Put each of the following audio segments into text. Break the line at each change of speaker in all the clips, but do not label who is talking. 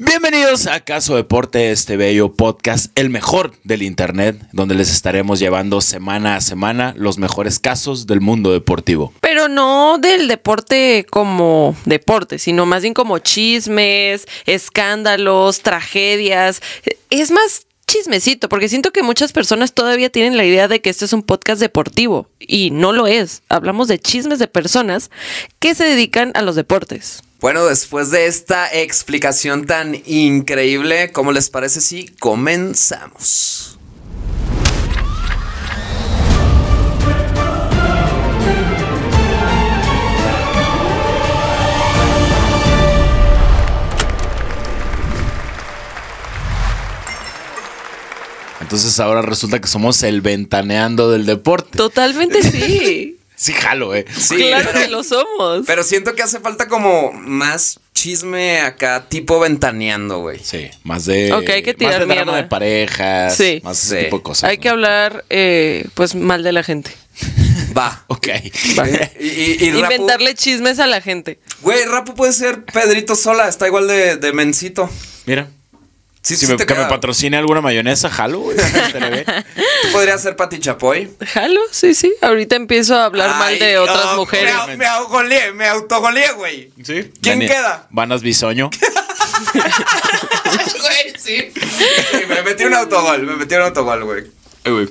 Bienvenidos a Caso Deporte, este bello podcast, el mejor del Internet, donde les estaremos llevando semana a semana los mejores casos del mundo deportivo.
Pero no del deporte como deporte, sino más bien como chismes, escándalos, tragedias. Es más chismecito, porque siento que muchas personas todavía tienen la idea de que este es un podcast deportivo y no lo es. Hablamos de chismes de personas que se dedican a los deportes.
Bueno, después de esta explicación tan increíble, ¿cómo les parece si comenzamos?
Entonces ahora resulta que somos el ventaneando del deporte.
Totalmente sí.
Sí, jalo, eh.
Sí,
claro
pero-
que lo somos.
Pero siento que hace falta como más chisme acá, tipo ventaneando, güey.
Sí, más de.
Ok, hay que
más
tirar
de drama
mierda.
de parejas.
Sí.
Más ese tipo de cosas.
Hay
¿no?
que hablar, eh, pues, mal de la gente.
Va.
Ok.
Y, y- y Rapu-
Inventarle chismes a la gente.
Güey, Rapu puede ser Pedrito Sola, está igual de, de mencito.
Mira.
Sí,
Si
sí
me, que me patrocine alguna mayonesa, jalo, güey.
Tú podrías ser Pati Chapoy.
Jalo, sí, sí. Ahorita empiezo a hablar mal de otras
oh,
mujeres.
Me, me autogoleé, me autogoleé, güey.
Sí.
¿Quién queda?
Vanas Bisoño.
Güey, sí. Sí, Me metí un autogol, me metí un autogol, güey.
Ay, güey.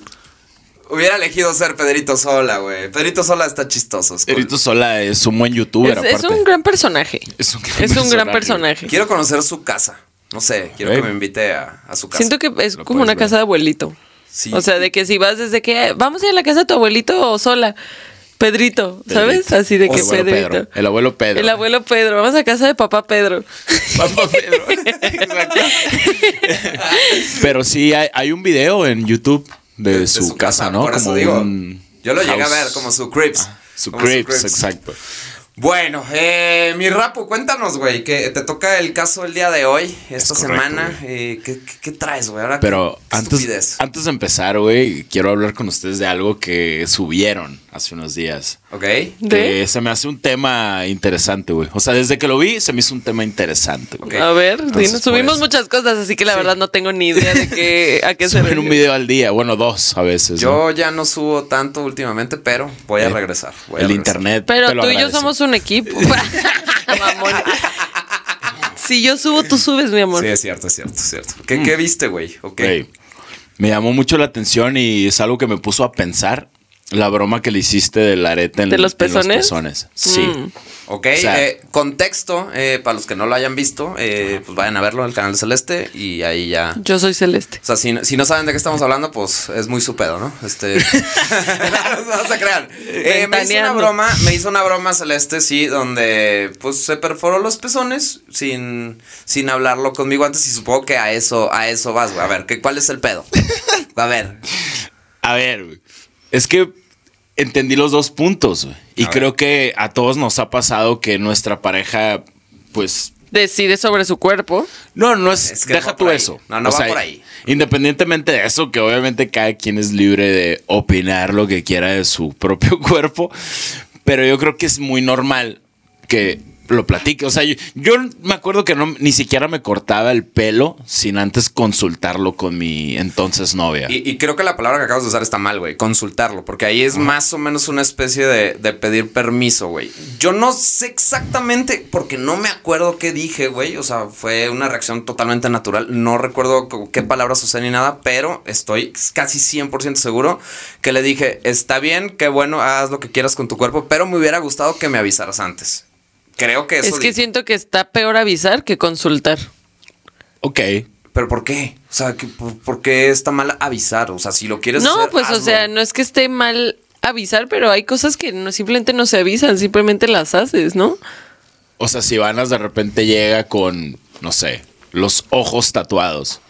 Hubiera elegido ser Pedrito Sola, güey. Pedrito Sola está chistoso. es cool.
Erito Sola es un buen youtuber,
Es, es un gran personaje.
Es un gran
Es un gran
personaje.
personaje.
Quiero conocer su casa. No sé, quiero que me invite a, a su casa.
Siento que es
Lo
como una
ver.
casa de abuelito.
Sí.
O sea, de que si vas desde que vamos a ir a la casa de tu abuelito o sola. Pedrito, ¿sabes?
Pedrito.
Así de que
el abuelo
Pedrito.
Pedro. El abuelo Pedro.
El abuelo Pedro. Vamos a casa de papá Pedro.
Papá Pedro. Exacto. Pero sí, hay, hay un video en YouTube de,
De
su, casa, ¿no?
Por eso
Como
digo.
un
Yo lo llegué a
house.
ver como su Crips.
Su
Como
Crips, exacto.
Bueno, eh, mi rapo, cuéntanos, güey, que te toca el caso el día de hoy, esta
correcto,
semana. Eh, ¿qué, qué- qué traes, güey? Ahora,
Pero
qué-
antes,
estupidez.
antes de empezar, güey, quiero hablar con ustedes de algo que subieron hace unos días.
¿Ok?
¿De?
Que se me hace un tema interesante, güey. O sea, desde que lo vi, se me hizo un tema interesante, güey.
A ver,
Entonces,
subimos
eso.
muchas cosas, así que la verdad no tengo ni idea de qué, a qué se
Suben un video al día, bueno, dos a veces.
Yo
¿no?
ya no subo tanto últimamente, pero voy a
Eh,
regresar. voy a
el
regresar.
internet.
Pero tú y yo somos un equipo. Mamón. Si yo subo, tú subes, mi amor.
Sí, es cierto, es cierto, es cierto. ¿Qué, qué viste, güey? Ok.
Güey, me llamó mucho la atención y es algo que me puso a pensar. La broma que le hiciste del arete en,
¿De los
en
pezones?
Mm.
Sí.
Ok,
O sea-
eh, contexto, eh, para los que no lo hayan visto, eh, pues vayan a verlo en el canal de Celeste y ahí ya.
Yo soy celeste.
O sea, si, si no saben de qué estamos hablando, pues es muy su pedo, ¿no? Este. no, no se crean. Eh, me hizo una broma, me hizo una broma celeste, sí, donde pues se perforó los pezones sin, sin hablarlo conmigo antes y supongo que a eso, a eso vas, güey. A ver, ¿qué, ¿cuál es el pedo? A ver.
A ver, güey, es que entendí los dos puntos. Y
A
creo que a todos nos ha pasado que nuestra pareja, pues.
Decide sobre su cuerpo.
No, no es.
Es que no
deja
va
tú
ahí.
eso.
No, no va por ahí.
Independientemente de eso, que obviamente cada quien es libre de opinar lo que quiera de su propio cuerpo. Pero yo creo que es muy normal que lo platique. O sea, yo, yo me acuerdo que no, ni siquiera me cortaba el pelo sin antes consultarlo con mi entonces novia.
Y, y creo que la palabra que acabas de usar está mal, güey. Consultarlo. Porque ahí es más o menos una especie de, de pedir permiso, güey. Yo no sé exactamente, porque no me acuerdo qué dije, güey. O sea, fue una reacción totalmente natural. No recuerdo qué palabras usé ni nada, pero estoy casi 100% seguro que le dije, está bien, qué bueno, haz lo que quieras con tu cuerpo, pero me hubiera gustado que me avisaras antes. Creo que eso...
es que siento que está peor avisar que consultar.
Ok.
¿Pero por qué? O sea, por, ¿por qué está mal avisar? O sea, si lo quieres
No,
hacer,
pues o sea, no es que esté mal avisar, pero hay cosas que no, simplemente no se avisan, simplemente las haces, ¿no?
O sea, si Vanas de repente llega con, no sé, los ojos tatuados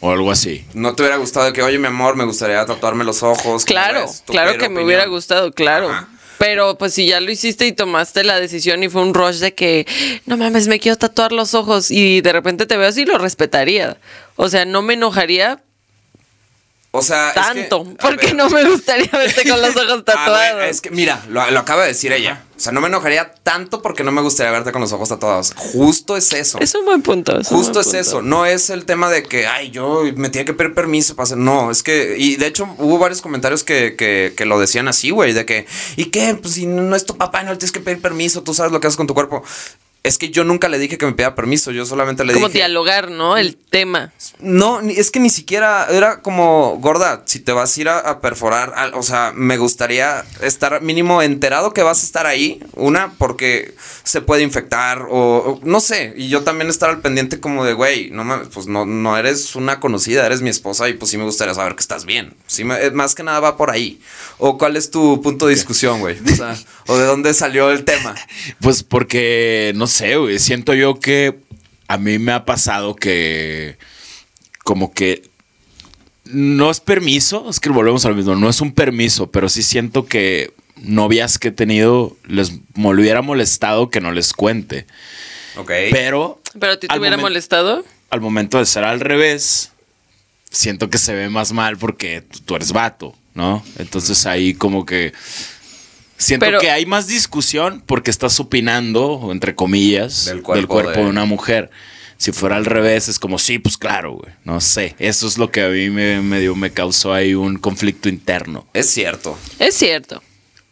o algo así.
¿No te hubiera gustado que, oye, mi amor, me gustaría tatuarme los ojos? ¿Cómo
Claro,
ves?
Claro que me hubiera gustado, claro.
Ajá.
Pero pues si ya lo hiciste y tomaste la decisión y fue un rush de que, no mames, me quiero tatuar los ojos y de repente te veo así, lo respetaría. O sea, no me enojaría,
O sea, es que-
Tanto. porque
ver.
no me gustaría verte con los ojos tatuados.
es que mira, lo, lo acaba de decir ella. O sea, no me enojaría tanto porque no me gustaría verte con los ojos tatuados. Justo es eso.
Es un buen punto. es
Justo
buen
es
punto.
eso, no es el tema de que, ay, yo me tenía que pedir permiso para hacer. No, es que, y de hecho hubo varios comentarios que, que, que lo decían así, güey, de que, ¿y qué? Pues si no es tu papá, no le tienes que pedir permiso, tú sabes lo que haces con tu cuerpo. Es que yo nunca le dije que me pidiera permiso, yo solamente le
Como
dije.
dialogar, ¿no? El tema.
No, ni- es que ni siquiera era como gorda. Si te vas a ir a, a perforar, al- o sea, me gustaría estar mínimo enterado que vas a estar ahí. Una, porque se puede infectar o, o no sé. Y yo también estar al pendiente como de, güey, no mames, pues no, no eres una conocida, eres mi esposa y pues sí me gustaría saber que estás bien. Sí, me- eh, más que nada va por ahí. O cuál es tu punto de discusión, güey. O sea, o de dónde salió el tema.
Pues porque, no sé, güey, siento yo que a mí me ha pasado que como que no es permiso, es que volvemos a lo mismo, no es un permiso, pero sí siento que novias que he tenido les me hubiera molestado que no les cuente.
Ok.
Pero...
¿Pero a ti te
al
hubiera molestado?
Al momento de ser al revés, siento que se ve más mal porque tú tú eres vato, ¿no? Entonces ahí como que... Siento
Pero-
que hay más discusión porque estás opinando, entre comillas,
Del
del
cuerpo
cuerpo,
de-
de... una mujer. Si fuera al revés, es como, sí, pues claro, güey. No sé. Eso es lo que a mí me, me, dio- me causó ahí un conflicto interno.
Es cierto.
Es cierto.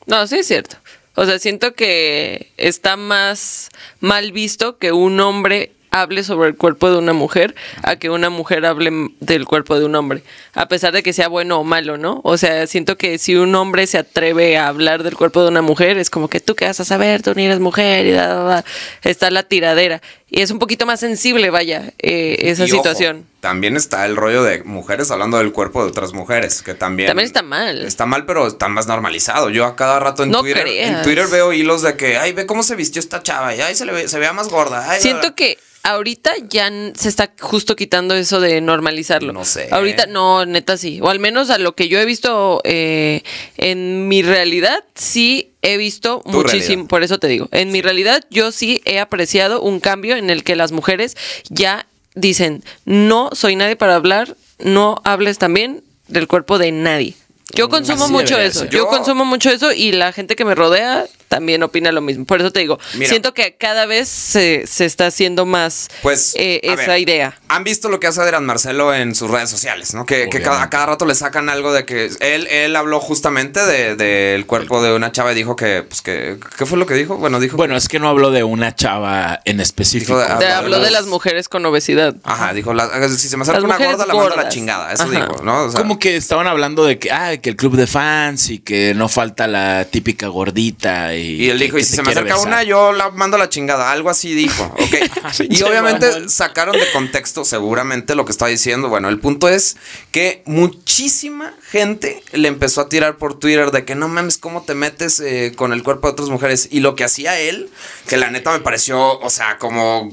No, sí es cierto. O sea, siento que está más mal visto que un hombre hable sobre el cuerpo de una mujer a que una mujer hable del cuerpo de un hombre, a pesar de que sea bueno o malo, ¿no? O sea, siento que si un hombre se atreve a hablar del cuerpo de una mujer, es como que tú qué vas a saber, tú ni eres mujer y da, da, da. está la tiradera. Y es un poquito más sensible, vaya, eh, esa
Y ojo,
situación.
también está el rollo de mujeres hablando del cuerpo de otras mujeres, que también.
También está mal.
Está mal, pero está más normalizado. Yo a cada rato en
No
Twitter.
creas.
En Twitter veo hilos de que, ay, ve cómo se vistió esta chava, y ay, se le ve, se vea más gorda. ay,
Siento
bla,
que ahorita ya se está justo quitando eso de normalizarlo.
No sé.
Ahorita no, neta sí. O al menos a lo que yo he visto eh, en mi realidad, sí he visto
Tu
muchísimo.
realidad.
Por eso te digo, en mi realidad yo sí he apreciado un cambio en el que las mujeres ya dicen, no soy nadie para hablar, no hables también del cuerpo de nadie. Yo consumo
así
mucho eso. Yo- consumo mucho eso y la gente que me rodea también opina lo mismo. Por eso te digo,
Mira.
siento que cada vez se, se está haciendo más
Pues
eh, esa
ver,
idea.
Han visto lo que hace Adrián Marcelo en sus redes sociales, ¿no? Que, que cada, a cada rato le sacan algo de que él, él habló justamente del de, del cuerpo de una chava y dijo que, pues que, ¿qué fue lo que dijo? Bueno, dijo.
Bueno, es que no hablo de una chava en específico.
De-
habló de las mujeres con obesidad.
Ajá, dijo, la- si se me acerca una gorda, la mando a la chingada. Eso
Ajá.
dijo, ¿no? O sea,
como que estaban hablando de que, ah, que el club de fans y que no falta la típica gordita. Y,
Y él dijo, y si se me acerca
besar".
una, yo la mando a la chingada. Algo así dijo, ¿ok? y
Pinche
obviamente sacaron de contexto seguramente lo que estaba diciendo. Bueno, el punto es que muchísima gente le empezó a tirar por Twitter de que no mames, ¿cómo te metes eh, con el cuerpo de otras mujeres? Y lo que hacía él, que la neta me pareció, o sea, como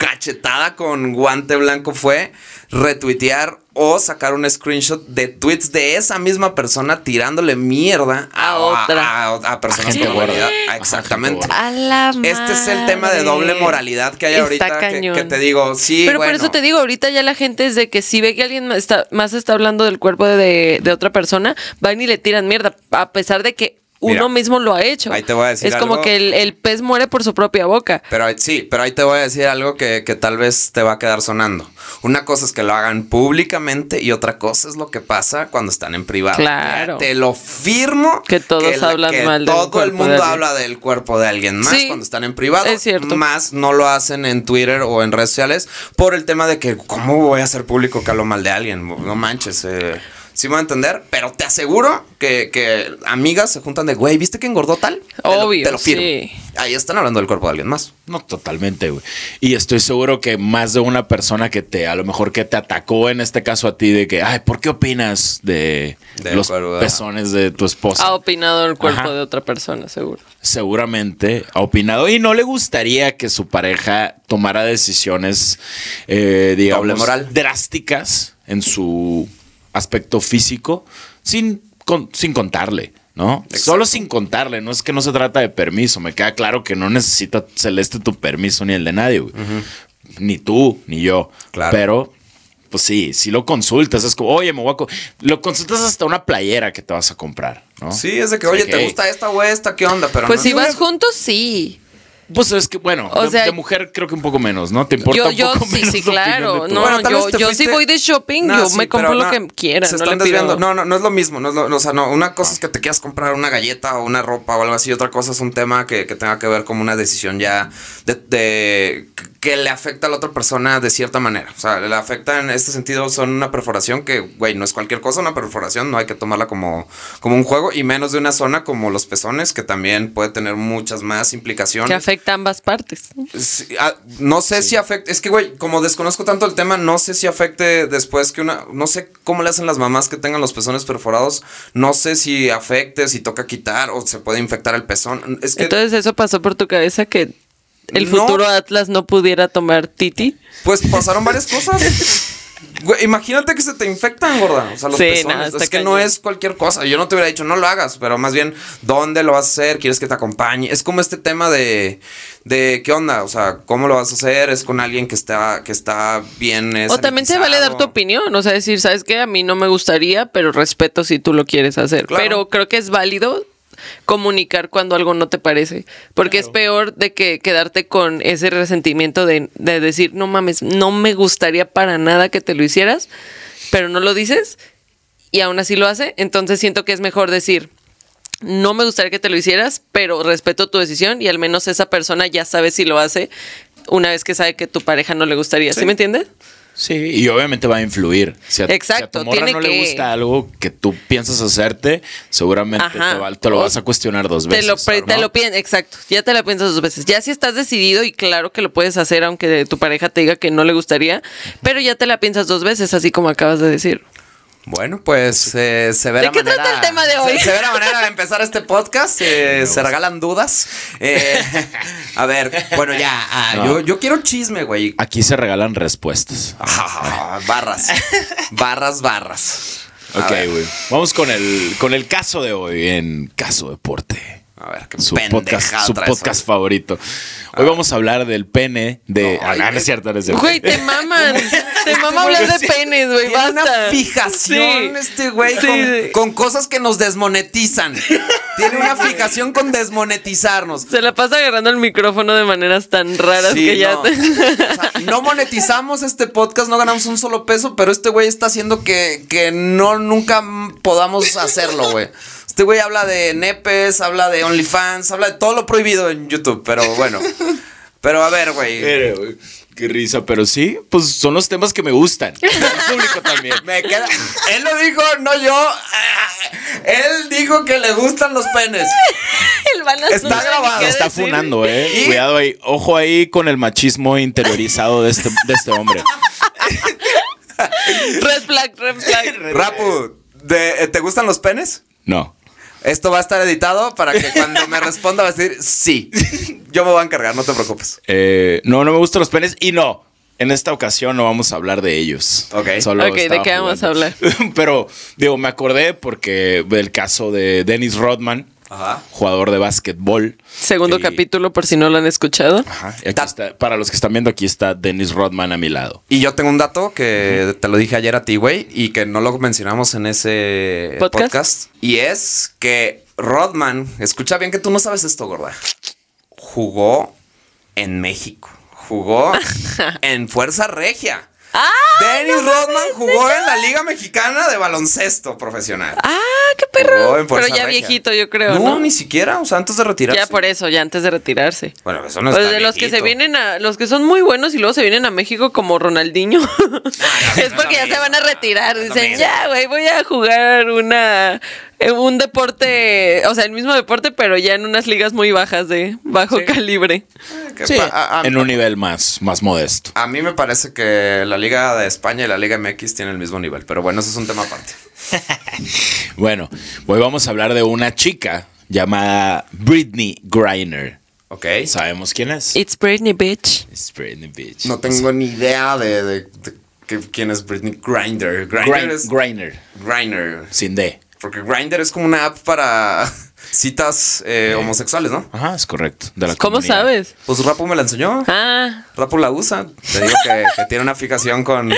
cachetada con guante blanco fue retuitear o sacar un screenshot de tweets de esa misma persona tirándole mierda a,
A otra.
a, a personas
A gente
con.
Ajá,
Exactamente.
A la
Este es el tema de doble moralidad que hay
Está
ahorita. Que,
cañón.
que te digo, sí.
Pero por eso te digo, ahorita ya la gente es de que si ve que alguien más está, más está hablando del cuerpo de, de otra persona, van y le tiran mierda, a pesar de que uno mismo lo ha hecho.
ahí te voy a decir
Es como que el, el pez muere por su propia boca.
Pero ahí- sí, pero ahí te voy a decir algo que, que tal vez te va a quedar sonando. Una cosa es que lo hagan públicamente y otra cosa es lo que pasa cuando están en privado.
Claro.
Te lo firmo.
Que todos hablan
que
mal del
Todo el
de
mundo habla del cuerpo de alguien más
Sí,
cuando están en privado.
es cierto.
Más no lo hacen en Twitter o en redes sociales por el tema de que, ¿cómo voy a hacer público que hablo mal de alguien? No manches. Eh. Sí me voy a entender, pero te aseguro que, que amigas se juntan de, güey, ¿viste que engordó tal? Te lo-
Obvio,
Te lo firmo.
sí.
Ahí están hablando del cuerpo de alguien más.
No, totalmente, güey. Y estoy seguro que más de una persona que te, a lo mejor que te atacó en este caso a ti de que, ay, ¿por qué opinas de los pezones de tu esposa?
Ha opinado el cuerpo
Ajá.
de otra persona, seguro.
seguramente ha opinado y no le gustaría que su pareja tomara decisiones, eh, digamos,
moral.
drásticas en su aspecto físico sin, con- sin contarle. ¿No? Solo sin contarle, no es que no se trata de permiso, me queda claro que no necesita Celeste tu permiso ni el de nadie, güey. Ni tú, ni yo.
Claro.
Pero pues sí, si lo consultas, es como, oye, me voy a... co-". Lo consultas hasta una playera que te vas a comprar, ¿no?
Sí, es de que, oye, ¿te gusta esta o esta? ¿Qué onda? Pero
Pues
no
si
es-
vas juntos, sí.
Pues es que, bueno,
O
de,
sea,
de mujer creo que un poco menos, ¿no? Te importa
Yo,
un
yo
poco
sí,
menos
sí, claro. No,
Bueno,
yo, yo sí voy de shopping,
No,
yo
sí,
me compro lo
no,
que quiera.
Se
no
están
le pido-
desviando. No, no, no es lo mismo. No es lo- o sea, no, una cosa es que te quieras comprar una galleta o una ropa o algo así. Otra cosa es un tema que, que tenga que ver como una decisión ya de, de- que le afecta a la otra persona de cierta manera. O sea, le afecta en este sentido. Son una perforación que, güey, no es cualquier cosa. Una perforación no hay que tomarla como, como un juego y menos de una zona como los pezones, que también puede tener muchas más implicaciones.
Que afecta a ambas partes.
Sí, ah, no sé si afecte. Es que, güey, como desconozco tanto el tema, no sé si afecte después que una. No sé cómo le hacen las mamás que tengan los pezones perforados. No sé si afecte, si toca quitar o se puede infectar el pezón. Es que,
Entonces, ¿eso pasó por tu cabeza que el
No.
futuro Atlas no pudiera tomar Titi?
pues pasaron varias cosas. Güey, imagínate que se te infectan, gorda. O sea, los
Sí,
pezones. es que no es cualquier cosa. Yo no te hubiera dicho, no lo hagas, pero más bien, ¿dónde lo vas a hacer? ¿Quieres que te acompañe? Es como este tema de, de ¿qué onda? O sea, ¿cómo lo vas a hacer? ¿Es con alguien que está, que está bien?
O también se vale dar tu opinión, o sea, decir, ¿sabes qué? A mí no me gustaría, pero respeto si tú lo quieres hacer.
Claro.
Pero creo que es válido comunicar cuando algo no te parece, porque es peor de que quedarte con ese resentimiento de, de decir, no mames, no me gustaría para nada que te lo hicieras, pero no lo dices y aún así lo hace, entonces siento que es mejor decir, no me gustaría que te lo hicieras, pero respeto tu decisión y al menos esa persona ya sabe si lo hace una vez que sabe que tu pareja no le gustaría, ¿sí,
Sí.
me entiendes?
Sí, y obviamente va a influir. Si a,
Exacto,
si a tu morra
tiene
no
que-
le gusta algo que tú piensas hacerte, seguramente te, va- te lo vas a cuestionar dos
Te
veces.
lo, te
¿no?
lo piensas, exacto. Ya te lo piensas dos veces. Ya si estás decidido y claro que lo puedes hacer aunque tu pareja te diga que no le gustaría, pero ya te la piensas dos veces, así como acabas de decir.
Bueno, pues eh, se ve
¿De
la
qué
manera.
trata el tema de hoy?
Se, se ve la manera de empezar este podcast. eh, se regalan dudas. Eh, a ver, bueno, ya. ah,
No.
yo, yo quiero chisme, güey.
Aquí se regalan respuestas.
Ah, barras. Barras, barras. A
Ok, güey. Vamos con el, con el caso de hoy en Caso Deporte.
A ver, qué
Su podcast, su podcast favorito. Hoy vamos a hablar del pene de.
No,
ah,
ay,
no, no
güey.
es cierto, no es cierto.
Güey, te maman. Te mama hablar de penes, güey.
Tiene una
Basta.
fijación
Sí.
este güey
Sí.
con, con cosas que nos desmonetizan. Tiene una fijación con desmonetizarnos.
Se la pasa agarrando el micrófono de maneras tan raras
Sí,
que ya
no.
te-
O sea, no monetizamos este podcast, no ganamos un solo peso, pero este güey está haciendo que, que no nunca podamos hacerlo, güey. Este güey habla de nepes, habla de OnlyFans, habla de todo lo prohibido en YouTube, pero bueno. Pero a ver, güey.
Qué risa, pero sí, pues son los temas que me gustan. El público también.
Me queda. Él lo dijo, no yo. Ah, Él dijo que le gustan los penes.
El
Está grabado.
Está
decir.
funando, eh.
Y-
Cuidado ahí. Ojo ahí con el machismo interiorizado de este, de este hombre.
Red flag, red flag.
Rapu, de- ¿te gustan los penes?
No.
Esto va a estar editado para que cuando me responda va a decir sí. Yo me voy a encargar, no te preocupes.
Eh, no, no me gustan los penes y no. En esta ocasión no vamos a hablar de ellos.
Ok.
Solo
Ok, ¿de qué vamos a
jugando. Pero, digo, me acordé porque del caso de Dennis Rodman,
Ajá.
jugador de básquetbol.
Segundo
que-
capítulo, por si no lo han escuchado.
Ajá. y aquí está- para los que están viendo, aquí está Dennis Rodman a mi lado.
Y yo tengo un dato que te lo dije ayer a ti, güey, y que no lo mencionamos en ese
¿Podcast?
podcast. Y es que Rodman, escucha bien que tú no sabes esto, gorda. Jugó en México. Jugó en Fuerza Regia.
¡Ah!
Dennis Rodman jugó en la Liga Mexicana de Baloncesto Profesional.
¡Ah, qué perro! Pero ya
Regia.
viejito, yo creo,
no,
¿no?
ni siquiera, o sea, antes de retirarse.
Ya por eso, ya antes de retirarse.
Bueno, eso no
Pues
está
de los que se vienen a, los que son muy buenos y luego se vienen a México como Ronaldinho, es
no
porque
es
ya se van a retirar.
no es
Dicen, ya, güey, voy a jugar una un deporte, o sea, el mismo deporte, pero ya en unas ligas muy bajas de bajo calibre.
Que
Sí,
pa- a- a-
en un nivel más, más modesto.
A mí me parece que la Liga de España y la Liga MX tienen el mismo nivel, pero bueno, eso es un tema aparte.
Bueno, hoy vamos a hablar de una chica llamada Britney Griner.
¿Ok?
¿Sabemos quién es?
It's Britney, bitch.
Es Britney Bitch.
No tengo ni idea de, de- quién es Britney Grinder. Grinder
Griner,
Griner.
sin D.
Porque Grinder es como una app para, citas eh, homosexuales, ¿no?
Ajá, es correcto. De la
¿Cómo
comunidad.
sabes?
Pues Rapu me la enseñó.
Ah,
Rapu la usa. Te digo que, que tiene una fijación con.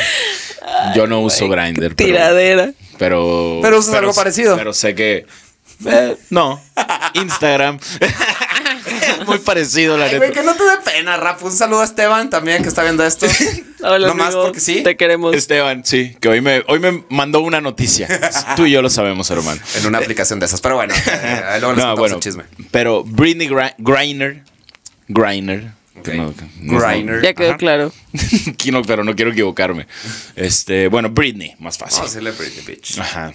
Yo no uso Grindr. Pero,
tiradera.
pero.
Pero usas algo parecido.
Pero sé que. eh, no. Instagram. Muy parecido, la
Ay, güey,
neta.
que no te dé pena, Rapu. Un saludo a Esteban también que está viendo esto.
Hola,
Nomás
amigo.
porque sí.
Te queremos.
Esteban, sí, que hoy me, hoy me mandó una noticia. Tú y yo lo sabemos, hermano.
En una aplicación de esas. Pero bueno, eh, ahí luego les
No, bueno,
el chisme.
pero Britney Gri- Griner, Griner, no- no-
Griner.
Ya quedó
Ajá.
claro.
Pero no quiero equivocarme. Este, bueno, Britney, más fácil.
Vamos a decirle Britney Bitch.
Ajá.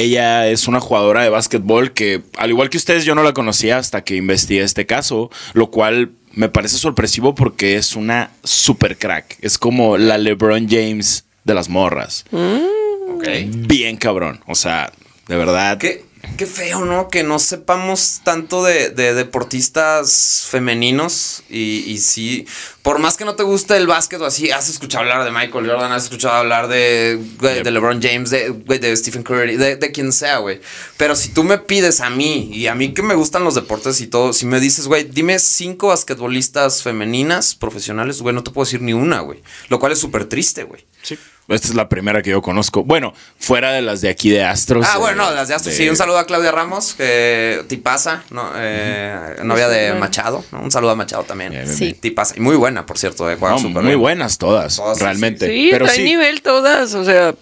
Ella es una jugadora de básquetbol que, al igual que ustedes, yo no la conocía hasta que investigué este caso, lo cual me parece sorpresivo porque es una super crack. Es como la LeBron James de las morras.
Ok.
Bien cabrón. O sea, de verdad.
Qué, qué feo, ¿no? Que no sepamos tanto de, de deportistas femeninos. Y, y sí, por más que no te guste el básquet o así, has escuchado hablar de Michael Jordan, has escuchado hablar de, güey, de LeBron James, de, güey, de Stephen Curry, de, de quien sea, güey. Pero si tú me pides a mí, y a mí que me gustan los deportes y todo, si me dices, güey, dime cinco basquetbolistas femeninas profesionales, güey, no te puedo decir ni una, güey. Lo cual es súper triste, güey.
Sí. Esta es la primera que yo conozco. Bueno, fuera de las de aquí de Astros.
Ah,
de-
bueno, no, las de Astros. Sí, un saludo a Claudia Ramos, que tipaza, ¿no? Eh, novia de Machado, ¿no? Un saludo a Machado también.
Sí.
bien.
Tipaza. Y muy buena, por cierto, eh,
No, muy
bien.
buenas todas,
Todas, sí,
realmente.
Sí,
pero
trae
sí,
nivel todas, o sea,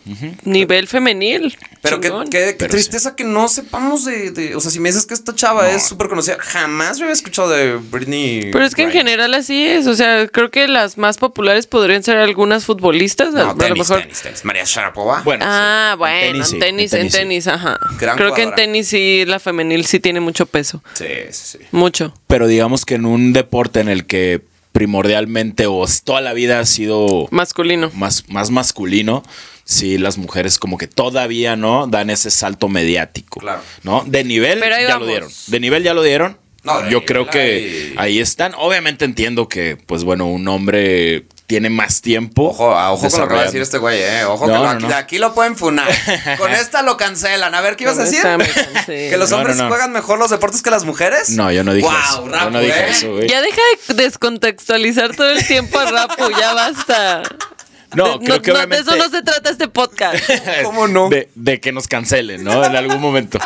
nivel femenil.
Pero qué, qué- qué
Pero
tristeza que no sepamos de, de- O sea, si me dices que esta chava
No.
es súper conocida, jamás yo había escuchado de Britney.
Pero es que en general así es, o sea, creo que las más populares podrían ser algunas futbolistas, a-
No,
a, lo
tenis,
mejor.
Tenis, tenis. María Sharapova.
Bueno,
Ah,
sí.
bueno, en tenis, en tenis,
sí.
ajá.
Gran
Creo que en tenis sí, la femenil sí tiene mucho peso.
Sí, sí, sí.
Mucho.
Pero digamos que en un deporte en el que primordialmente o toda la vida ha sido
Masculino.
más, más masculino, sí, las mujeres como que todavía no dan ese salto mediático.
Claro.
¿No? De nivel ya
vamos.
lo dieron. De nivel ya lo dieron.
No, de
Yo creo que
ahí-
ahí están. Obviamente entiendo que, pues bueno, un hombre tiene más tiempo.
Ojo, ojo con lo que va a decir este güey, eh. Ojo
No,
que lo-
no,
aquí,
no.
de aquí lo pueden funar. Con esta lo cancelan. A ver, ¿qué ibas a decir? ¿Que los
No,
hombres
no, no.
juegan mejor los deportes que las mujeres?
No, yo no dije
Wow,
eso. yo no dije
¿eh?
eso, güey.
Ya deja de descontextualizar todo el tiempo a Rapo, ya basta.
No,
De-
creo que obviamente...
De eso no se trata este podcast.
¿Cómo no?
De, de que nos cancelen, ¿no? En algún momento.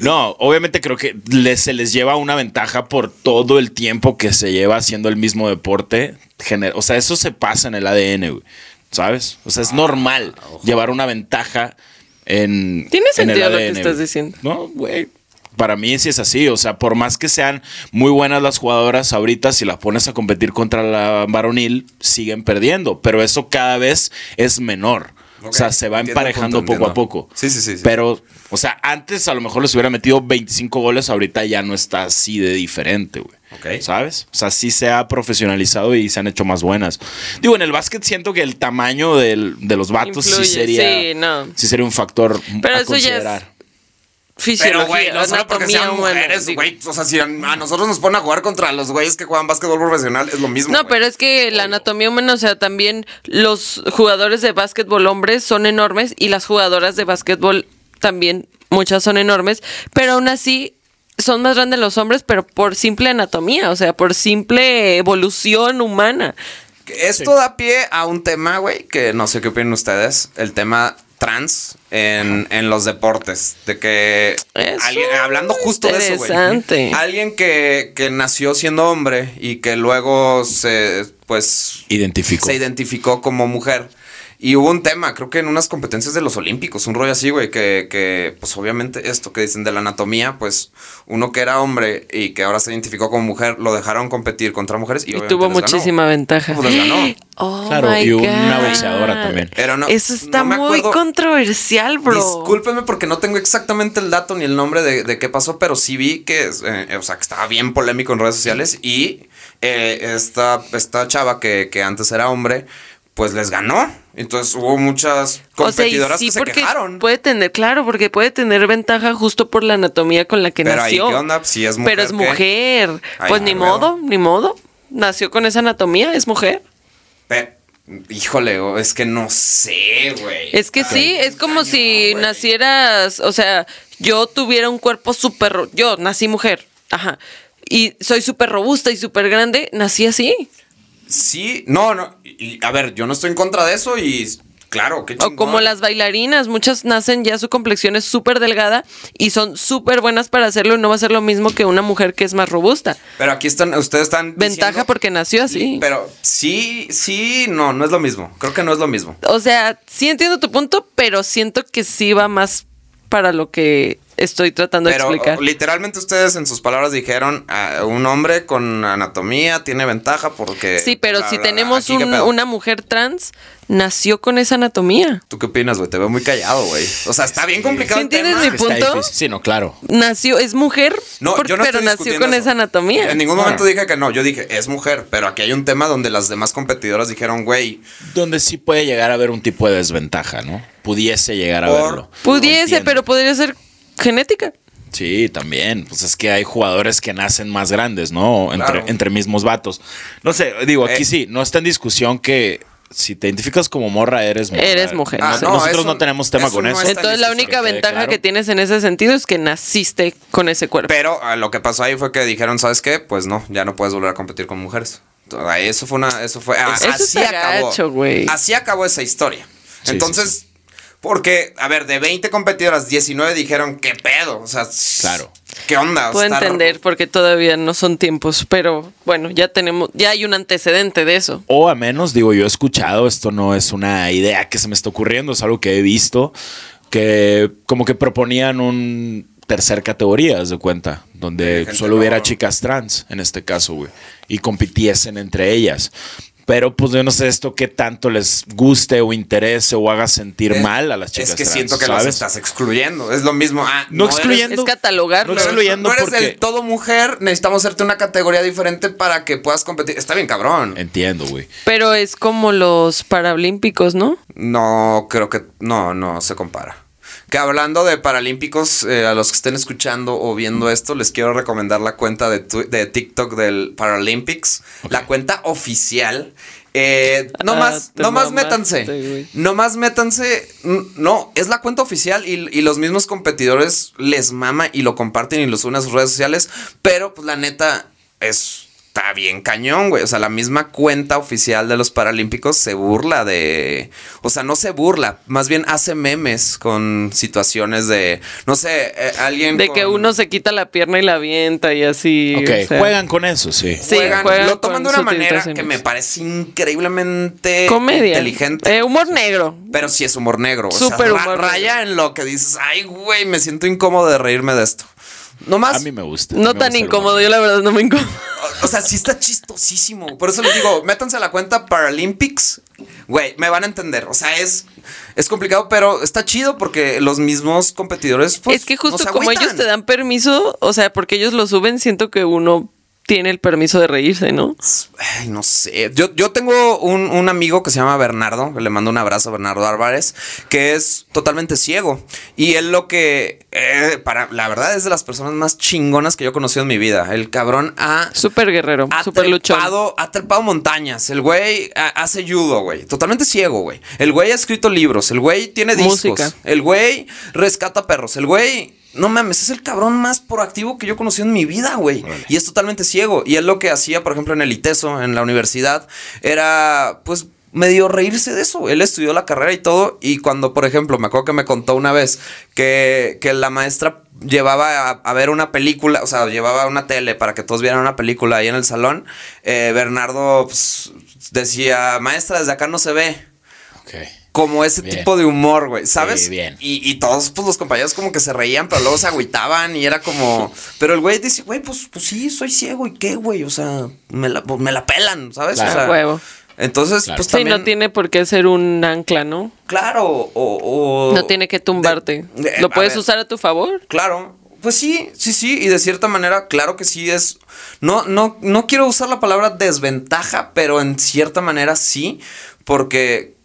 no, obviamente creo que les- se les lleva una ventaja por todo el tiempo que se lleva haciendo el mismo deporte. Gener- O sea, eso se pasa en el ADN, güey. ¿Sabes? O sea, es normal llevar una ventaja en.
Tiene
en el
sentido lo que estás diciendo.
No, güey. Para mí sí es así. O sea, por más que sean muy buenas las jugadoras ahorita, si las pones a competir contra la varonil, siguen perdiendo. Pero eso cada vez es menor. O sea, se va emparejando
punto,
poco a poco.
Sí, sí, sí, sí.
Pero, o sea, antes a lo mejor les hubiera metido 25 goles, ahorita ya no está así de diferente, güey.
Ok.
¿Sabes? O sea, sí se ha profesionalizado y se han hecho más buenas. Digo, en el básquet siento que el tamaño del- de los vatos
Influye,
sí sería.
sí, no.
sí sería un factor
Pero
a
eso ya es
considerar.
Fisiología,
Pero, güey, no solo porque sean mujeres, güey. O sea, si a, nosotros nos ponen a jugar contra los güeyes que juegan básquetbol profesional, es lo mismo.
No,
güey.
pero es que la anatomía humana, o sea, también los jugadores de básquetbol hombres son enormes y las jugadoras de básquetbol también, muchas son enormes, pero aún así son más grandes los hombres, pero por simple anatomía, o sea, por simple evolución humana.
Esto da pie a un tema, güey, que no sé qué opinan ustedes. El tema trans en, en los deportes. De que alguien, hablando justo de eso, güey. Alguien que, que nació siendo hombre y que luego se, pues,
Identifico.
se identificó como mujer. Y hubo un tema, creo que en unas competencias de los Olímpicos, un rollo así, güey, que, que, pues obviamente esto que dicen de la anatomía, pues uno que era hombre y que ahora se identificó como mujer, lo dejaron competir contra mujeres y,
Y, tuvo
les ganó.
muchísima ventaja.
Pues les ganó.
Oh
Claro,
my
y una
God.
boxeadora también.
Pero no-
Eso está
no
muy controversial, bro.
Discúlpenme porque no tengo exactamente el dato ni el nombre de, de qué pasó, pero sí vi que, eh, o sea, que estaba bien polémico en redes sociales y eh, esta, esta chava que, que antes era hombre, pues les ganó. Entonces hubo muchas
O sea,
competidoras
sí,
que se quejaron.
puede tener, claro, porque puede tener ventaja justo por la anatomía con la que
Pero ahí,
nació.
¿qué onda? Si es mujer,
Pero es mujer.
Ay,
pues
no,
ni modo, ni modo. Nació con esa anatomía, es mujer.
Pe- Híjole, o- es que no sé, güey.
Es que sí, es como si nacieras, o sea, yo tuviera un cuerpo súper, yo nací mujer, ajá, y soy súper robusta y súper grande, nací así.
Sí, no, no. y- a ver, yo no estoy en contra de eso y claro, qué
O
chingón.
como las bailarinas, muchas nacen ya su complexión es súper delgada y son súper buenas para hacerlo y no va a ser lo mismo que una mujer que es más robusta.
Pero aquí están, ustedes están.
Ventaja
diciendo-
porque nació así.
Pero sí, sí, no, no es lo mismo. Creo que no es lo mismo.
O sea, sí entiendo tu punto, pero siento que sí va más para lo que estoy tratando
Pero
de explicar.
literalmente ustedes en sus palabras dijeron, "Ah, un hombre con anatomía tiene ventaja porque...
Sí, pero
bla,
si
bla, bla".
tenemos una mujer trans, nació con esa anatomía.
¿Tú qué opinas, güey? Te veo muy callado, güey. O sea, está bien complicado
¿Sí
el tema.
entiendes mi punto?
Sí, no, claro.
Nació, es mujer,
No,
por-
yo no
pero nació con
eso.
esa anatomía.
En ningún
Bueno.
momento dije que no. Yo dije, es mujer. Pero aquí hay un tema donde las demás competidoras dijeron, güey,
Donde sí puede llegar a haber un tipo de desventaja, ¿no? Pudiese llegar a verlo.
Pudiese, pero podría ser genética.
Sí, también. Pues es que hay jugadores que nacen más grandes, ¿no? Entre,
Claro.
entre mismos vatos. No sé, digo, aquí
Eh.
sí, no está en discusión que si te identificas como morra, eres mujer.
Eres mujer.
Ah,
No-
no,
Nosotros
eso-
no tenemos tema
eso
con
no
eso.
Entonces la única ventaja
claro.
que tienes en ese sentido es que naciste con ese cuerpo.
Pero ah, lo que pasó ahí fue que dijeron, ¿sabes qué? Pues no, ya no puedes volver a competir con mujeres. Eso fue una, eso fue, ah,
Eso
así acabó.
gacho, güey.
Así acabó esa historia.
Sí,
Entonces, porque, a ver, de 20 competidoras, 19 dijeron, ¿qué pedo? O sea,
Claro.
¿qué onda?
Puedo entender porque todavía no son tiempos, pero bueno, ya tenemos, ya hay un antecedente de eso.
O a menos, digo, yo he escuchado, esto no es una idea que se me está ocurriendo, es algo que he visto, que como que proponían un tercer categoría, haz de cuenta, donde solo hubiera
no-
chicas trans, en este caso, güey, y compitiesen entre ellas. Pero pues yo no sé esto qué tanto les guste o interese o haga sentir
Es-
mal a las chicas
Es que
trans,
siento que las
¿sabes?
estás excluyendo. Es lo mismo. Ah,
No excluyendo.
Es catalogarlo.
No
Pero
excluyendo
no eres
porque...
del todo mujer, necesitamos hacerte una categoría diferente para que puedas competir. Está bien, cabrón.
Entiendo, güey.
Pero es como los paralímpicos, ¿no?
No, creo que no, no se compara. Que hablando de paralímpicos, eh, a los que estén escuchando o viendo esto, les quiero recomendar la cuenta de, de TikTok del Paralympics, la cuenta oficial. Eh, no
Ah,
más,
te
no más métanse. No más métanse. No, es la cuenta oficial y, y los mismos competidores les mama y lo comparten y lo suben a sus redes sociales. Pero, pues, la neta, es. Está bien cañón, güey. O sea, la misma cuenta oficial de los Paralímpicos se burla de. O sea, no se burla, más bien hace memes con situaciones de. No sé, eh, alguien.
De
con-
que uno se quita la pierna y la avienta y así.
Ok,
o sea,
juegan con eso, sí.
Sí,
juegan,
juegan
lo toman de una manera que me parece increíblemente
Comedia.
inteligente.
Eh, humor negro.
Pero sí es humor negro. O
Súper
sea, ra-
humor negro.
raya en lo que dices, ay, güey, me siento incómodo de reírme de esto. No más.
A mí me gusta.
No
me
tan
gusta
incómodo, yo la verdad no me incomodo.
O, sea, sí está chistosísimo. Por eso les digo, métanse a la cuenta Paralympics. Güey, me van a entender. O sea, es, es complicado, pero está chido porque los mismos competidores. Pues,
es que justo como ellos te dan permiso, o sea, porque ellos lo suben, siento que uno tiene el permiso de reírse, ¿no?
Ay, no sé. Yo, yo tengo un, un amigo que se llama Bernardo, que le mando un abrazo a Bernardo Álvarez, que es totalmente ciego. Y él lo que, eh, para, la verdad, es de las personas más chingonas que yo he conocido en mi vida. El cabrón ha
Súper guerrero,
ha
súper luchón.
trepado, ha trepado montañas. El güey ha- hace judo, güey. Totalmente ciego, güey. El güey ha escrito libros. El güey tiene discos.
Música.
El güey rescata perros. El güey, no mames, es el cabrón más proactivo que yo he conocido en mi vida, güey. Y es totalmente ciego. Y él lo que hacía, por ejemplo, en el ITESO, en la universidad, era, pues, medio reírse de eso. Él estudió la carrera y todo. Y cuando, por ejemplo, me acuerdo que me contó una vez que, que la maestra llevaba a, a ver una película, o sea, llevaba una tele para que todos vieran una película ahí en el salón. eh, Bernardo pues, decía, maestra, desde acá no se ve. Como ese
Bien.
tipo de humor, güey, ¿sabes?
Sí, bien.
Y, y todos, pues, los compañeros como que se reían, pero luego se agüitaban y era como... Pero el güey dice, güey, pues, pues sí, soy ciego, ¿y qué, güey? O sea, me la, pues, me la pelan, ¿sabes?
Claro.
O sea,
Huevo.
Entonces,
Claro.
pues
Sí,
también...
no tiene por qué ser un ancla, ¿no?
Claro, o... o-
No tiene que tumbarte.
de- de-
Lo puedes usar a tu favor.
Claro. Pues sí, sí, sí. Y de cierta manera, claro que sí es. No, no, no quiero usar la palabra desventaja, pero en cierta manera sí. Porque,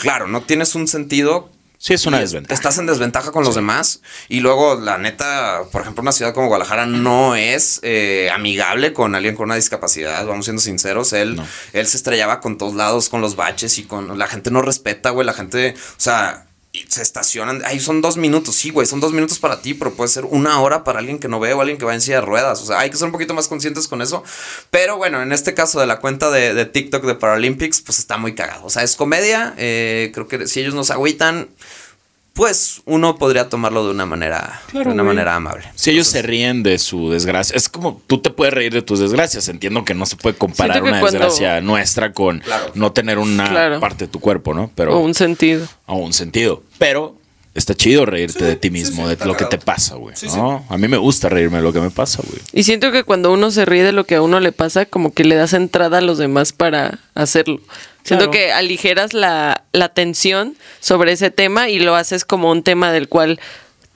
claro, no tienes un sentido
Sí, es una desventaja.
Estás en desventaja con los demás. Y luego, la neta, por ejemplo, una ciudad como Guadalajara no es eh, amigable con alguien con una discapacidad. Vamos siendo sinceros. Él,
No.
él se estrellaba con todos lados, con los baches y con. La gente no respeta, güey. La gente, o sea. Y se estacionan, ahí son dos minutos, sí, güey, son dos minutos para ti, pero puede ser una hora para alguien que no ve o alguien que va en silla de ruedas. O sea, hay que ser un poquito más conscientes con eso. Pero bueno, en este caso de la cuenta de, de TikTok de Paralympics, pues está muy cagado. O sea, es comedia. eh, creo que si ellos nos agüitan, pues uno podría tomarlo de una manera, de una
güey.
manera amable.
Si ellos se ríen de su desgracia, es como tú te puedes reír de tus desgracias. Entiendo que no se puede comparar una
cuando-
desgracia nuestra con
Claro.
no tener una
Claro.
parte de tu cuerpo, ¿no? Pero
O un sentido.
a un sentido. Pero está chido reírte
Sí,
de ti mismo,
sí,
de lo que te pasa, güey.
Sí,
¿no? A mí me gusta reírme de lo que me pasa, güey.
Y siento que cuando uno se ríe de lo que a uno le pasa, como que le das entrada a los demás para hacerlo. Siento
Claro.
que aligeras la, la tensión sobre ese tema y lo haces como un tema del cual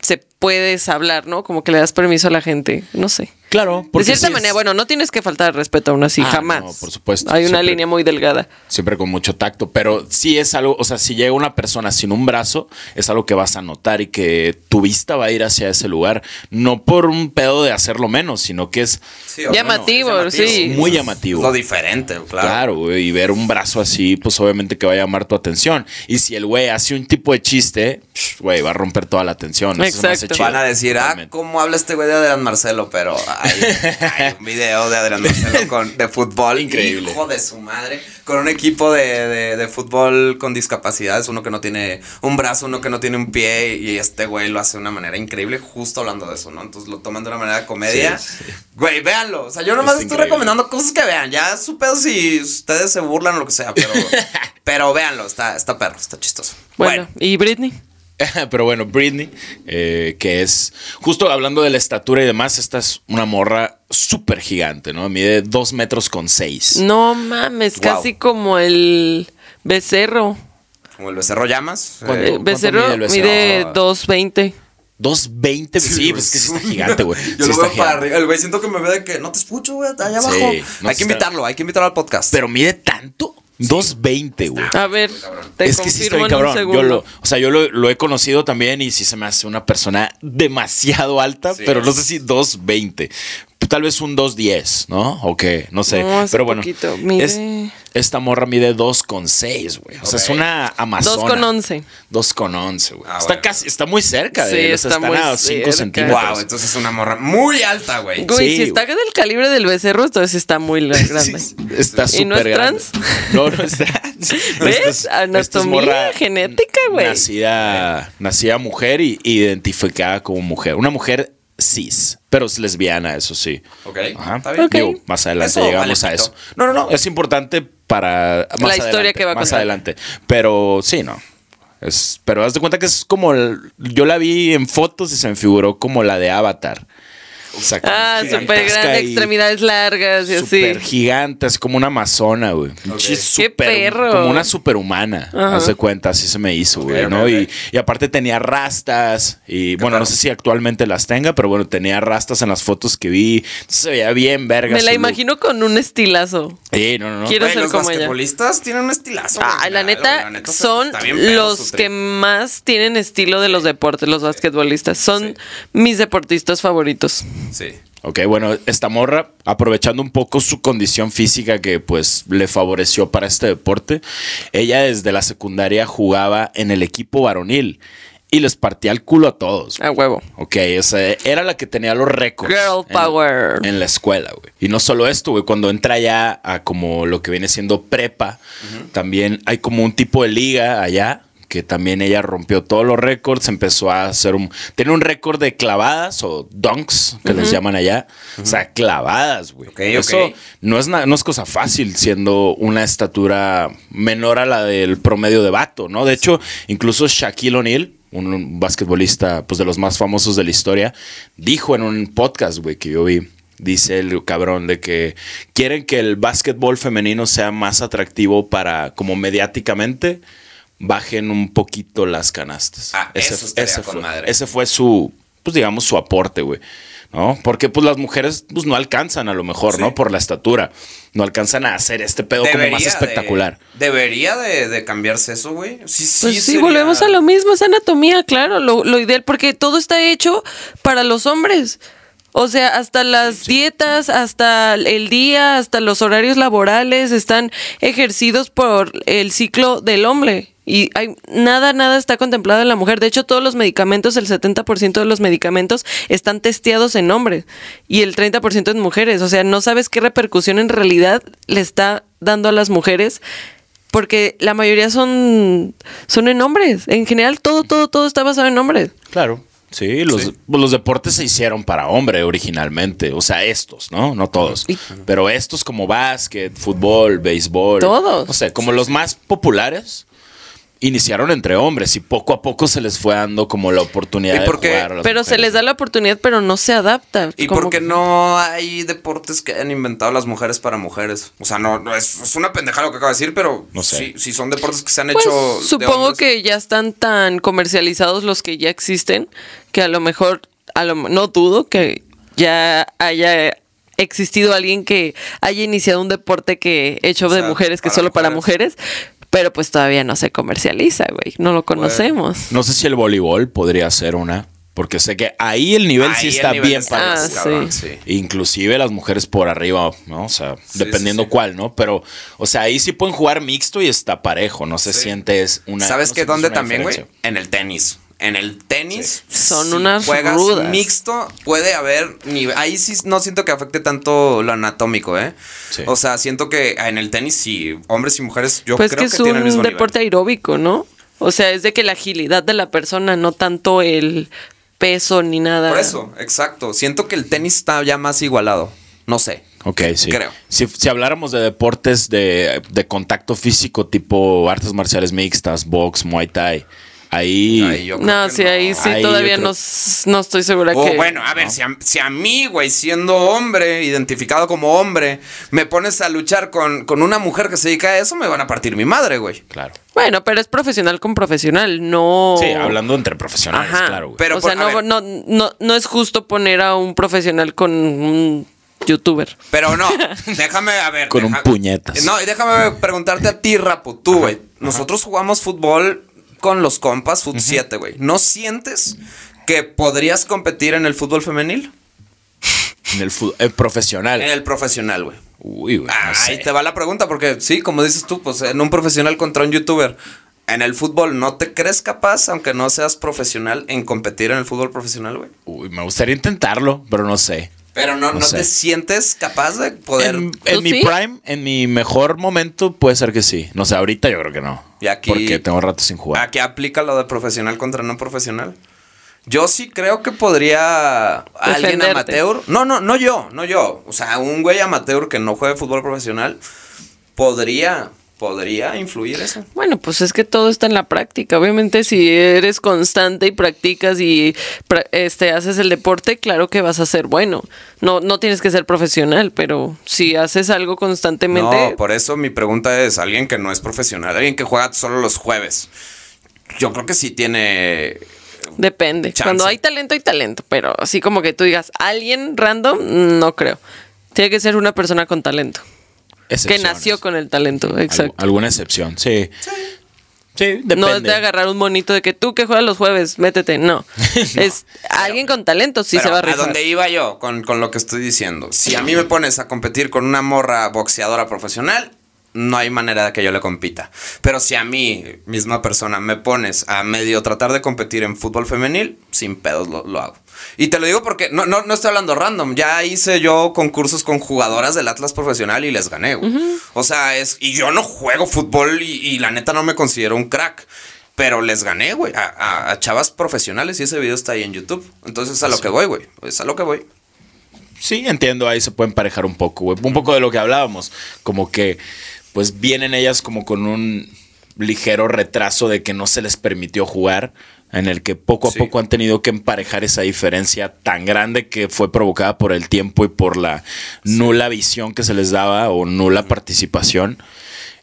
se puedes hablar, ¿no? Como que le das permiso a la gente. No sé.
Claro,
De cierta
sí es-
manera, bueno, no tienes que faltar al respeto aún así,
Ah,
jamás.
no, por supuesto,
Hay una
siempre.
línea muy delgada.
siempre con mucho tacto, pero sí es algo, o sea, si llega una persona sin un brazo, es algo que vas a notar y que tu vista va a ir hacia ese lugar, no por un pedo de hacerlo menos, sino que es
Sí,
Llamativo,
es
sí.
muy llamativo.
Lo diferente, claro.
Claro, güey, y ver un brazo así, pues obviamente que va a llamar tu atención. Y si el güey hace un tipo de chiste, güey, va a romper toda la atención.
Exacto.
chido.
Van a decir, ah. ¿cómo habla este güey de Adrián Marcelo? Pero hay, hay un video de Adrián Marcelo con, de fútbol.
Increíble.
Hijo de su madre. Con un equipo de, de- de fútbol con discapacidades. Uno que no tiene un brazo, uno que no tiene un pie. Y este güey lo hace de una manera increíble, justo hablando de eso, ¿no? Entonces lo toman de una manera de comedia.
Sí,
Güey, véanlo. O sea, yo nomás
Es
estoy
increíble.
recomendando cosas que vean. Ya su pedo si ustedes se burlan o lo que sea. Pero, pero véanlo. Está, está perro, está chistoso.
Bueno, ¿y Britney?
Pero bueno, Britney, eh, que es justo hablando de la estatura y demás, esta es una morra súper gigante, ¿no? Mide dos metros con seis.
No mames,
Wow.
casi como el becerro.
Como el becerro llamas.
¿Cuánto?
eh,
El becerro
mide el becerro?
mide 2.20.
Dos veinte, sí, pues es que sí está gigante, güey.
Yo
Sí
lo veo para arriba. El güey siento que me ve de que no te escucho, güey, allá
Sí,
abajo.
no
hay que
está-
invitarlo, hay que invitarlo al podcast.
Pero mide tanto. Dos veinte, güey.
A ver, te
es que sí
un
cabrón.
segundo.
Yo lo, o sea, yo lo, lo he conocido también y sí se me hace una persona demasiado alta,
Sí.
pero no sé si 2.20. Tal vez un 2.10, ¿no? O qué, no sé.
No, hace
pero bueno,
poquito. Mide-
es- esta morra mide 2.6, güey. O sea, es una amazona.
2,11.
2.11, güey.
Ah,
está
bueno.
casi, está muy cerca de
Sí,
él. O sea,
está
están a 5
cerca.
centímetros.
wow, entonces es una morra muy alta, güey.
Güey,
Sí,
si está del calibre del becerro, entonces está muy grande.
Sí, está
¿Y no es
súper grande.
trans?
No, no es trans.
¿Ves?
Esta es- esta es
Anatomía genética, güey.
Nacida, nacida mujer y identificada como mujer. Una mujer cis, pero es lesbiana, eso sí.
Ok,
Ajá.
está bien.
Ok.
Digo, más adelante
Eso
llegamos
vale
a eso. No, no, no, es importante para más
La historia
adelante,
que va a
más
contar.
adelante. Pero sí, no. Es, pero haz de cuenta que es como el- yo la vi en fotos y se me figuró como la de Avatar. O sea, como
Ah, súper grande, extremidades largas y así.
Súper gigante, así como una amazona, güey. Pinche
Qué
súper-
perro.
Como una superhumana.
Ajá.
Haz de cuenta, así se me hizo, güey, ¿no? Y, y aparte tenía rastas. Y bueno, no sé si actualmente las tenga, pero bueno, tenía rastas en las fotos que vi. Entonces se veía bien verga.
Me la
look.
imagino con un estilazo.
Sí, no, no, no.
Quiero ser
los
como ella.
basquetbolistas tienen un estilazo. güey,
Ah, la neta,
la neta,
son los que más tienen estilo de los deportes, los basquetbolistas. Son
Sí.
mis deportistas favoritos.
Sí.
Ok, bueno, esta morra, aprovechando un poco su condición física que pues le favoreció para este deporte, ella desde la secundaria jugaba en el equipo varonil y les partía el culo a todos.
A huevo.
Ok, o sea, era la que tenía los récords.
Girl
en-
power.
En, la escuela, güey. Y no solo esto, güey, cuando entra ya a como lo que viene siendo prepa, también hay como un tipo de liga allá que también ella rompió todos los récords, empezó a hacer un... Tiene un récord de clavadas o dunks, que les llaman allá. O sea, clavadas, güey.
Ok,
Eso no es, no es cosa fácil siendo una estatura menor a la del promedio de vato, ¿no? De hecho, incluso Shaquille O'Neal, un, un basquetbolista pues, de los más famosos de la historia, dijo en un podcast, güey, que yo vi, dice el cabrón de que quieren que el básquetbol femenino sea más atractivo para, como mediáticamente, bajen un poquito las canastas.
Ah, eso estaría con
fue,
madre.
ese fue su pues digamos, su aporte, güey. ¿No? Porque pues las mujeres pues no alcanzan a lo mejor,
Sí.
¿no? Por la estatura. No alcanzan a hacer este pedo como más
de-
espectacular.
debería de, de cambiarse eso, güey. Sí, sí,
Pues sí,
sería-
volvemos a lo mismo, es anatomía, claro, lo, lo ideal, porque todo está hecho para los hombres. O sea, hasta las dietas, hasta el día, hasta los horarios laborales están ejercidos por el ciclo del hombre. Y hay nada, nada está contemplado en la mujer. De hecho, todos los medicamentos, el 70% de los medicamentos están testeados en hombres y el 30% en mujeres. O sea, no sabes qué repercusión en realidad le está dando a las mujeres porque la mayoría son, son en hombres. En general, todo, todo, todo está basado en hombres.
Claro. Sí, los,
Sí.
pues, los deportes se hicieron para hombre originalmente. O sea, estos, ¿no? No todos.
Y-
Pero estos como básquet, fútbol, béisbol.
Todos.
O sea, como los más populares, iniciaron entre hombres y poco a poco se les fue dando como la oportunidad
¿Y
de jugar. a las
Pero se les da la oportunidad, pero no se adapta.
¿Y
Como-
por qué no hay deportes que han inventado las mujeres para mujeres? O sea, no, no es, es una pendejada lo que acabo de decir, pero
No sé.
sí son deportes que se han
Pues,
hecho.
supongo que ya están tan comercializados los que ya existen que a lo mejor, a lo, no dudo que ya haya existido alguien que haya iniciado un deporte que hecho
O
de mujeres que solo para
mujeres.
Pero pues todavía no se comercializa, güey, no lo conocemos.
No sé si el voleibol podría ser una. Porque sé que ahí el nivel sí
Ahí
está
nivel
bien
está
para
Ah,
cabrón,
sí.
Inclusive las mujeres por arriba, ¿no? O sea,
Sí,
dependiendo
sí, sí.
cuál, ¿no? Pero, o sea, ahí sí pueden jugar mixto y está parejo. No se
Sí.
siente es una.
¿Sabes
no
qué? ¿Dónde también, güey? En el tenis. En el tenis.
Son
si
unas
juegas
rudas.
mixto, puede haber nive- Ahí sí no siento que afecte tanto lo anatómico, ¿eh?
Sí.
O sea, siento que en el tenis sí, hombres y mujeres, yo
pues
creo
que
que,
es
tienen el mismo
deporte aeróbico, ¿no? O sea, es de que la agilidad de la persona, no tanto el peso ni nada.
nivel. Por eso, exacto. Siento que el tenis está ya más igualado. No sé.
Ok, sí.
Creo.
Si, si habláramos de deportes de, de contacto físico, tipo artes marciales mixtas, box, muay thai, ahí.
Ahí yo creo
No,
que
sí, ahí sí
Ahí yo
todavía
creo-
no, s- no estoy segura
O
que...
bueno, a ver, si, a, si a mí, güey, siendo hombre, identificado como hombre, me pones a luchar con, con una mujer que se dedica a eso, me van a partir mi madre, güey.
Claro.
Bueno, pero es profesional con profesional, no...
Sí, hablando entre profesionales,
Ajá.
claro, güey.
Pero
o
por-
sea,
a
no,
ver.
no, no, no es justo poner a un profesional con un youtuber.
Pero no, déjame, a ver.
Con un
deja-
puñetas.
No, y déjame preguntarte a ti, Rapo, tú, güey. Nosotros jugamos fútbol con los compas, Fut 7, güey. ¿No sientes que podrías competir en el fútbol femenil?
En el fútbol eh, profesional.
En el profesional, güey.
Uy, güey. no
Ahí
sé.
te va la pregunta, porque sí, como dices tú, pues en un profesional contra un youtuber. En el fútbol, ¿no te crees capaz, aunque no seas profesional, en competir en el fútbol profesional, güey?
Uy, me gustaría intentarlo, pero no sé.
Pero no,
No
no,
sé.
te sientes capaz de poder.
En, en
¿Tú
mi
sí?
prime, en mi mejor momento, puede ser que sí. No sé, ahorita yo creo que no.
Y aquí-
Porque tengo rato sin jugar.
¿A qué aplica lo de profesional contra no profesional? Yo sí creo que podría alguien
Defenderte.
amateur. No, no, no yo, no yo. O sea, un güey amateur que no juegue fútbol profesional podría, podría influir eso.
Bueno, pues es que todo está en la práctica. Obviamente, si eres constante y practicas y este haces el deporte, claro que vas a ser bueno. No, no tienes que ser profesional, pero si haces algo constantemente,
No, por eso mi pregunta es alguien que no es profesional, alguien que juega solo los jueves. Yo creo que sí tiene
depende.
Chance.
Cuando hay talento, hay talento. Pero así como que tú digas, alguien random, no creo. Tiene que ser una persona con talento. Que nació con el talento,
Algu-
exacto.
alguna excepción, sí. Sí, depende.
No es de agarrar un monito de que tú que juegas los jueves, métete. No. Es alguien con talento, sí se va a
a
rifar.
dónde iba yo con, con lo que estoy diciendo. Si a mí me pones a competir con una morra boxeadora profesional, no hay manera de que yo le compita. Pero si a mí, misma persona, me pones a medio tratar de competir en fútbol femenil, sin pedos lo, lo hago. Y te lo digo porque no, no, no estoy hablando random. Ya hice yo concursos con jugadoras del Atlas profesional y les gané, güey. O sea, es. Y yo no juego fútbol y, y la neta no me considero un crack. Pero les gané, güey, a, a- a chavas profesionales y ese video está ahí en YouTube. Entonces a lo que voy, güey. Es a lo que voy.
Sí, entiendo, ahí se puede emparejar un poco, güey. Un poco de lo que hablábamos. Como que, pues vienen ellas como con un ligero retraso de que no se les permitió jugar, en el que poco a
Sí.
poco han tenido que emparejar esa diferencia tan grande que fue provocada por el tiempo y por la nula visión que se les daba o nula participación.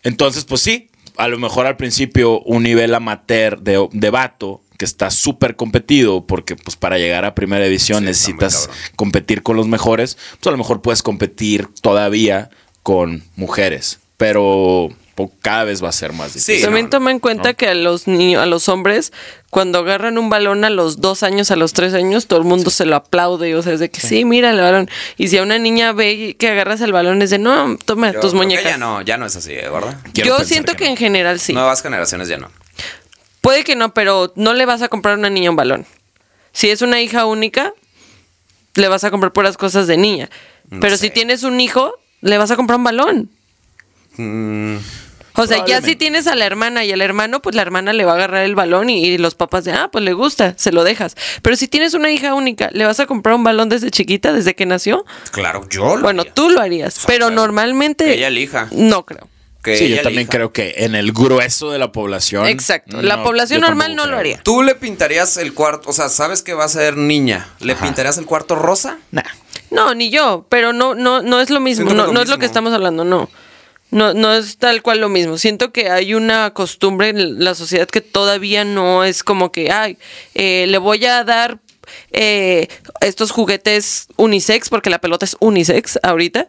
Entonces, pues sí, a lo mejor al principio un nivel amateur de, de vato que está súper competido, porque pues para llegar a primera división
Sí,
necesitas competir con los mejores, pues a lo mejor puedes competir todavía con mujeres, pero cada vez va a ser más difícil.
Sí,
También toma en cuenta
no.
que a los niños, a los hombres, cuando agarran un balón a los dos años, a los tres años, todo el mundo se lo aplaude. O sea, es de que sí, mira el balón. Y si a una niña ve que agarras el balón, es de no, toma
Yo
tus muñecas.
Ya no, ya no es así, ¿eh? ¿verdad?
Quiero
Yo siento que,
no.
en general sí.
Nuevas generaciones ya no.
Puede que no, pero no le vas a comprar a una niña un balón. Si es una hija única, le vas a comprar puras cosas de niña.
No
pero
sé.
si tienes un hijo, le vas a comprar un balón.
Mm,
O sea, ya si tienes a la hermana y al hermano, pues la hermana le va a agarrar el balón y, y los papás de, ah, pues le gusta, se lo dejas. Pero si tienes una hija única, ¿le vas a comprar un balón desde chiquita, desde que nació?
claro, yo lo
bueno,
haría.
tú lo harías,
sea,
pero
claro.
normalmente...
Que ella elija.
No creo.
Que
Sí, yo también
elija.
creo que en el grueso de la población.
Exacto. La población normal no lo haría.
Tú le pintarías el cuarto, o sea, sabes que va a ser niña. ¿Le pintarías el cuarto rosa?
Nah.
No, ni yo, pero no, no, no es lo mismo, no,
es lo
no es lo que estamos hablando, no. No, no es tal cual lo mismo. Siento que hay una costumbre en la sociedad que todavía no es como que, ay, eh, le voy a dar eh, estos juguetes unisex, porque la pelota es unisex ahorita,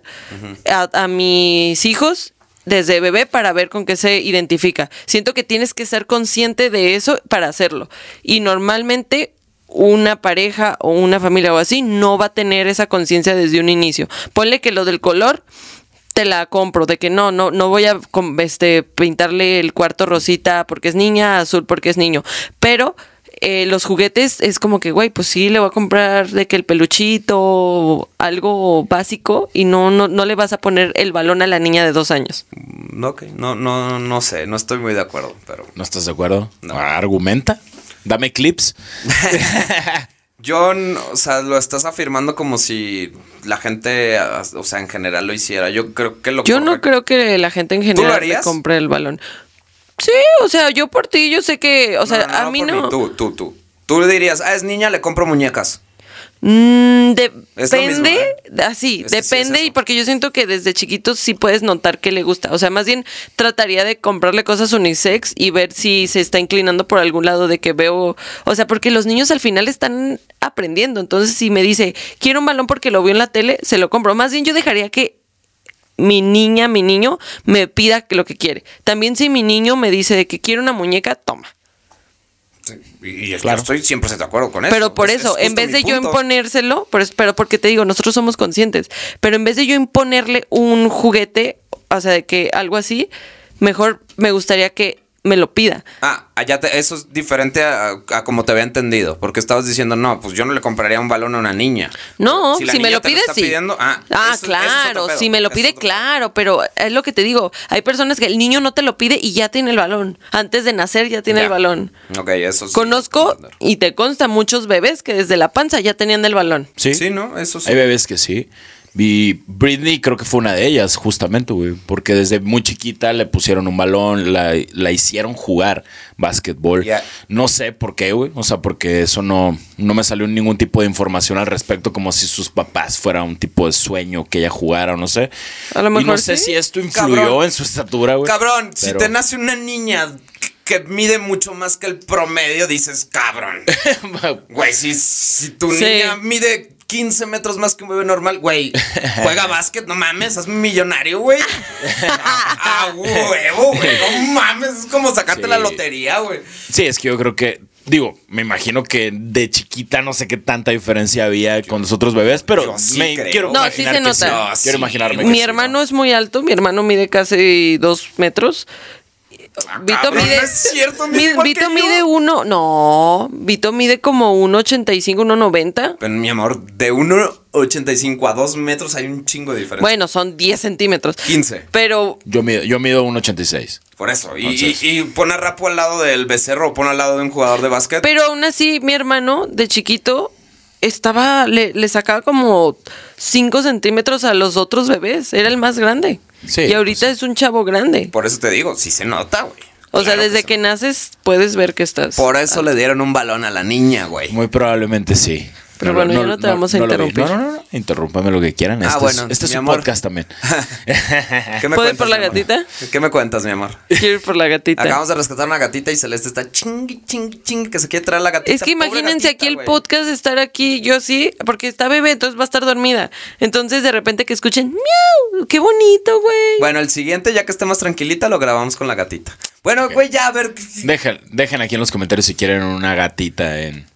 a, a mis hijos desde bebé para ver con qué se identifica. Siento que tienes que ser consciente de eso para hacerlo. Y normalmente una pareja o una familia o así no va a tener esa conciencia desde un inicio. Ponle que lo del color te la compro, de que no, no, no voy a este, pintarle el cuarto rosita porque es niña, azul porque es niño. Pero eh, los juguetes es como que, güey, pues sí, le voy a comprar de que el peluchito, algo básico, y no, no, no le vas a poner el balón a la niña de dos años.
Mm, Ok, no, no, no sé, no estoy muy de acuerdo, pero
¿No estás de acuerdo?
No.
Argumenta. Dame clips.
yo, n- o sea, lo estás afirmando como si la gente, o sea, en general lo hiciera. Yo creo que lo
Yo no creo que la gente en general le compre el balón. Sí, o sea, yo por ti, yo sé que, o sea,
No, no,
a
no
mí
por
no.
Tú, tú, tú. Tú le dirías, ah, es niña, le compro muñecas.
Mm,
mismo,
depende,
¿eh?
así,
Es que sí es
depende y porque yo siento que desde chiquitos sí puedes notar que le gusta. O sea, más bien trataría de comprarle cosas unisex y ver si se está inclinando por algún lado de que veo, o sea, porque los niños al final están aprendiendo. Entonces, si me dice, quiero un balón porque lo vio en la tele, se lo compro. Más bien yo dejaría que mi niña, mi niño, me pida lo que quiere. También si mi niño me dice de que quiere una muñeca, toma.
Sí, Y,
Claro.
yo estoy 100% de acuerdo con eso.
Pero por
Es-
eso,
es
en vez de yo imponérselo, pero, pero porque te digo, nosotros somos conscientes, pero en vez de yo imponerle un juguete, o sea, de que algo así, mejor me gustaría que me lo pida.
Ah, allá te- eso es diferente a, a como te había entendido. Porque estabas diciendo, no, pues yo no le compraría un balón a una niña.
No,
la
si, me lo
te
pide,
está
sí.
pidiendo, ah, eso es
claro, si me lo pide, claro, pero es lo que te digo. Hay personas que el niño no te lo pide y ya tiene el balón. Antes de nacer ya tiene
Ya.
el balón.
Ok, eso sí.
Conozco y te consta muchos bebés que desde la panza ya tenían el balón.
Sí.
Sí, ¿no? Eso sí.
Hay bebés que sí. Y Britney creo que fue una de ellas, justamente, güey. Porque desde muy chiquita le pusieron un balón, la, la hicieron jugar básquetbol. No sé por qué, güey. O sea, porque eso no, no me salió ningún tipo de información al respecto, como si sus papás fuera un tipo de sueño que ella jugara o no sé.
A lo
y
mejor
no sé si esto influyó
Cabrón.
en su estatura, güey.
Cabrón, si te nace una niña que mide mucho más que el promedio, dices, cabrón. Güey, si, si tu
Sí.
niña mide 15 metros más que un bebé normal, güey, juega básquet, no mames, es millonario, güey. A huevo, güey, no mames, es como sacarte
Sí.
la lotería, güey.
Sí, es que yo creo que, digo, me imagino que de chiquita no sé qué tanta diferencia había con los otros bebés, pero
sí
me
creo.
quiero
No, sí
imaginar
se
que
nota.
No,
Quiero
sí.
imaginarme.
Mi
que sí,
hermano
¿no?
es muy alto, mi hermano mide casi dos metros. Vito
Ah, Cabrón,
mide.
no es cierto, mide
Vito
yo.
mide uno. No, Vito mide como 1,85, 1,90.
Pero mi amor, de 1,85 a 2 metros hay un chingo de diferencia.
Bueno, son 10 centímetros.
15.
Pero
Yo mido, yo mido un 86.
Por eso. Y, y, y pon a Rapo al lado del becerro o pon al lado de un jugador de básquet.
Pero aún así, mi hermano de chiquito estaba, le, le sacaba como 5 centímetros a los otros bebés. Era el más grande.
Sí,
y ahorita
pues
es un chavo grande.
Por eso te digo, sí se nota, güey.
O sea, desde
se
que naces puedes ver que estás.
Por eso le dieron un balón a la niña, güey.
Muy probablemente sí.
Pero bueno, ya no te vamos a interrumpir.
No, no, no, no, interrúmpame lo que quieran.
Ah,
Este
bueno,
es, este es un
amor.
podcast también.
¿Qué me
¿Puedo ir
cuentas,
por la gatita?
¿Qué me cuentas, mi amor?
Quiero ir por la gatita.
Acabamos de rescatar una gatita y Celeste está chingui, chingui, chingui, que se quiere traer la gatita.
Es que imagínense
gatita,
aquí el
güey.
podcast estar aquí, yo sí, porque está bebé, entonces va a estar dormida. Entonces de repente que escuchen, miau, qué bonito, güey.
Bueno, el siguiente, ya que esté más tranquilita, lo grabamos con la gatita. Bueno, güey, ya, a ver.
Dejen, dejen aquí en los comentarios si quieren una gatita en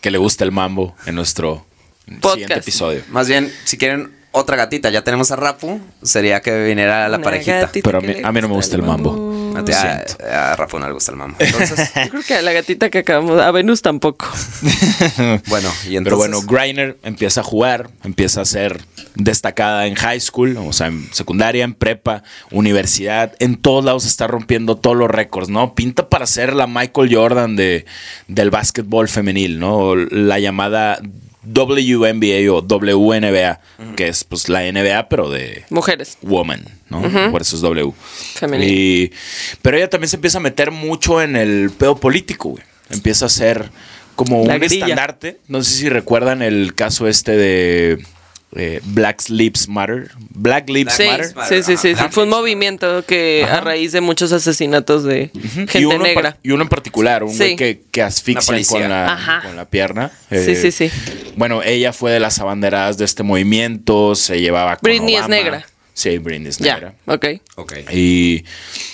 que le guste el mambo en nuestro
Podcast.
siguiente episodio.
Más bien, si quieren otra gatita, ya tenemos a Rapu, sería que viniera la
Una
parejita.
Pero a mí-
le
a mí no me gusta el mambo.
A,
Lo
ti- a-
siento.
a Rapu no le gusta el mambo. Entonces,
Yo creo que a la gatita que acabamos, a Venus tampoco.
bueno, y entonces.
Pero bueno, Griner empieza a jugar, empieza a ser destacada en high school, o sea, en secundaria, en prepa, universidad, en todos lados está rompiendo todos los récords, ¿no? Pinta para ser la Michael Jordan de, del básquetbol femenil, ¿no? O La llamada WNBA o WNBA, que es pues la NBA, pero de
Mujeres.
woman, ¿no? Por eso es W.
Femenil.
Y- pero ella también se empieza a meter mucho en el pedo político, güey. Empieza a ser como
La
un
grilla.
estandarte. No sé si recuerdan el caso este de eh, Black Lives Matter. Black Lives
Sí,
Matter.
sí, sí, sí. Fue un movimiento que a raíz de muchos asesinatos de
y
gente
uno en
negra.
y uno en particular, un
Sí.
güey que, que asfixian con la, con la pierna.
Sí, sí, sí.
Bueno, ella fue de las abanderadas de este movimiento, se llevaba con
Britney es negra.
Sí, Britney es negra.
Ya, ok.
Ok.
Y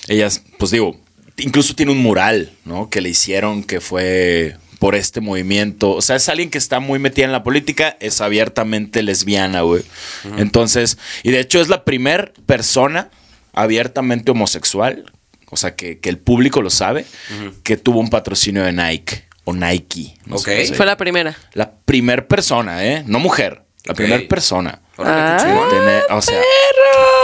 ellas, pues digo, incluso tiene un mural, ¿no? Que le hicieron que fue por este movimiento. O sea, es alguien que está muy metida en la política, es abiertamente lesbiana, güey. Entonces, y de hecho es la primer persona abiertamente homosexual, o sea, que, que el público lo sabe, que tuvo un patrocinio de Nike o Nike. no sé
Fue la primera.
la primer persona, ¿eh? No mujer, la
Ok.
primer persona.
Órale,
Ah.
qué chingón.
Tener- o sea,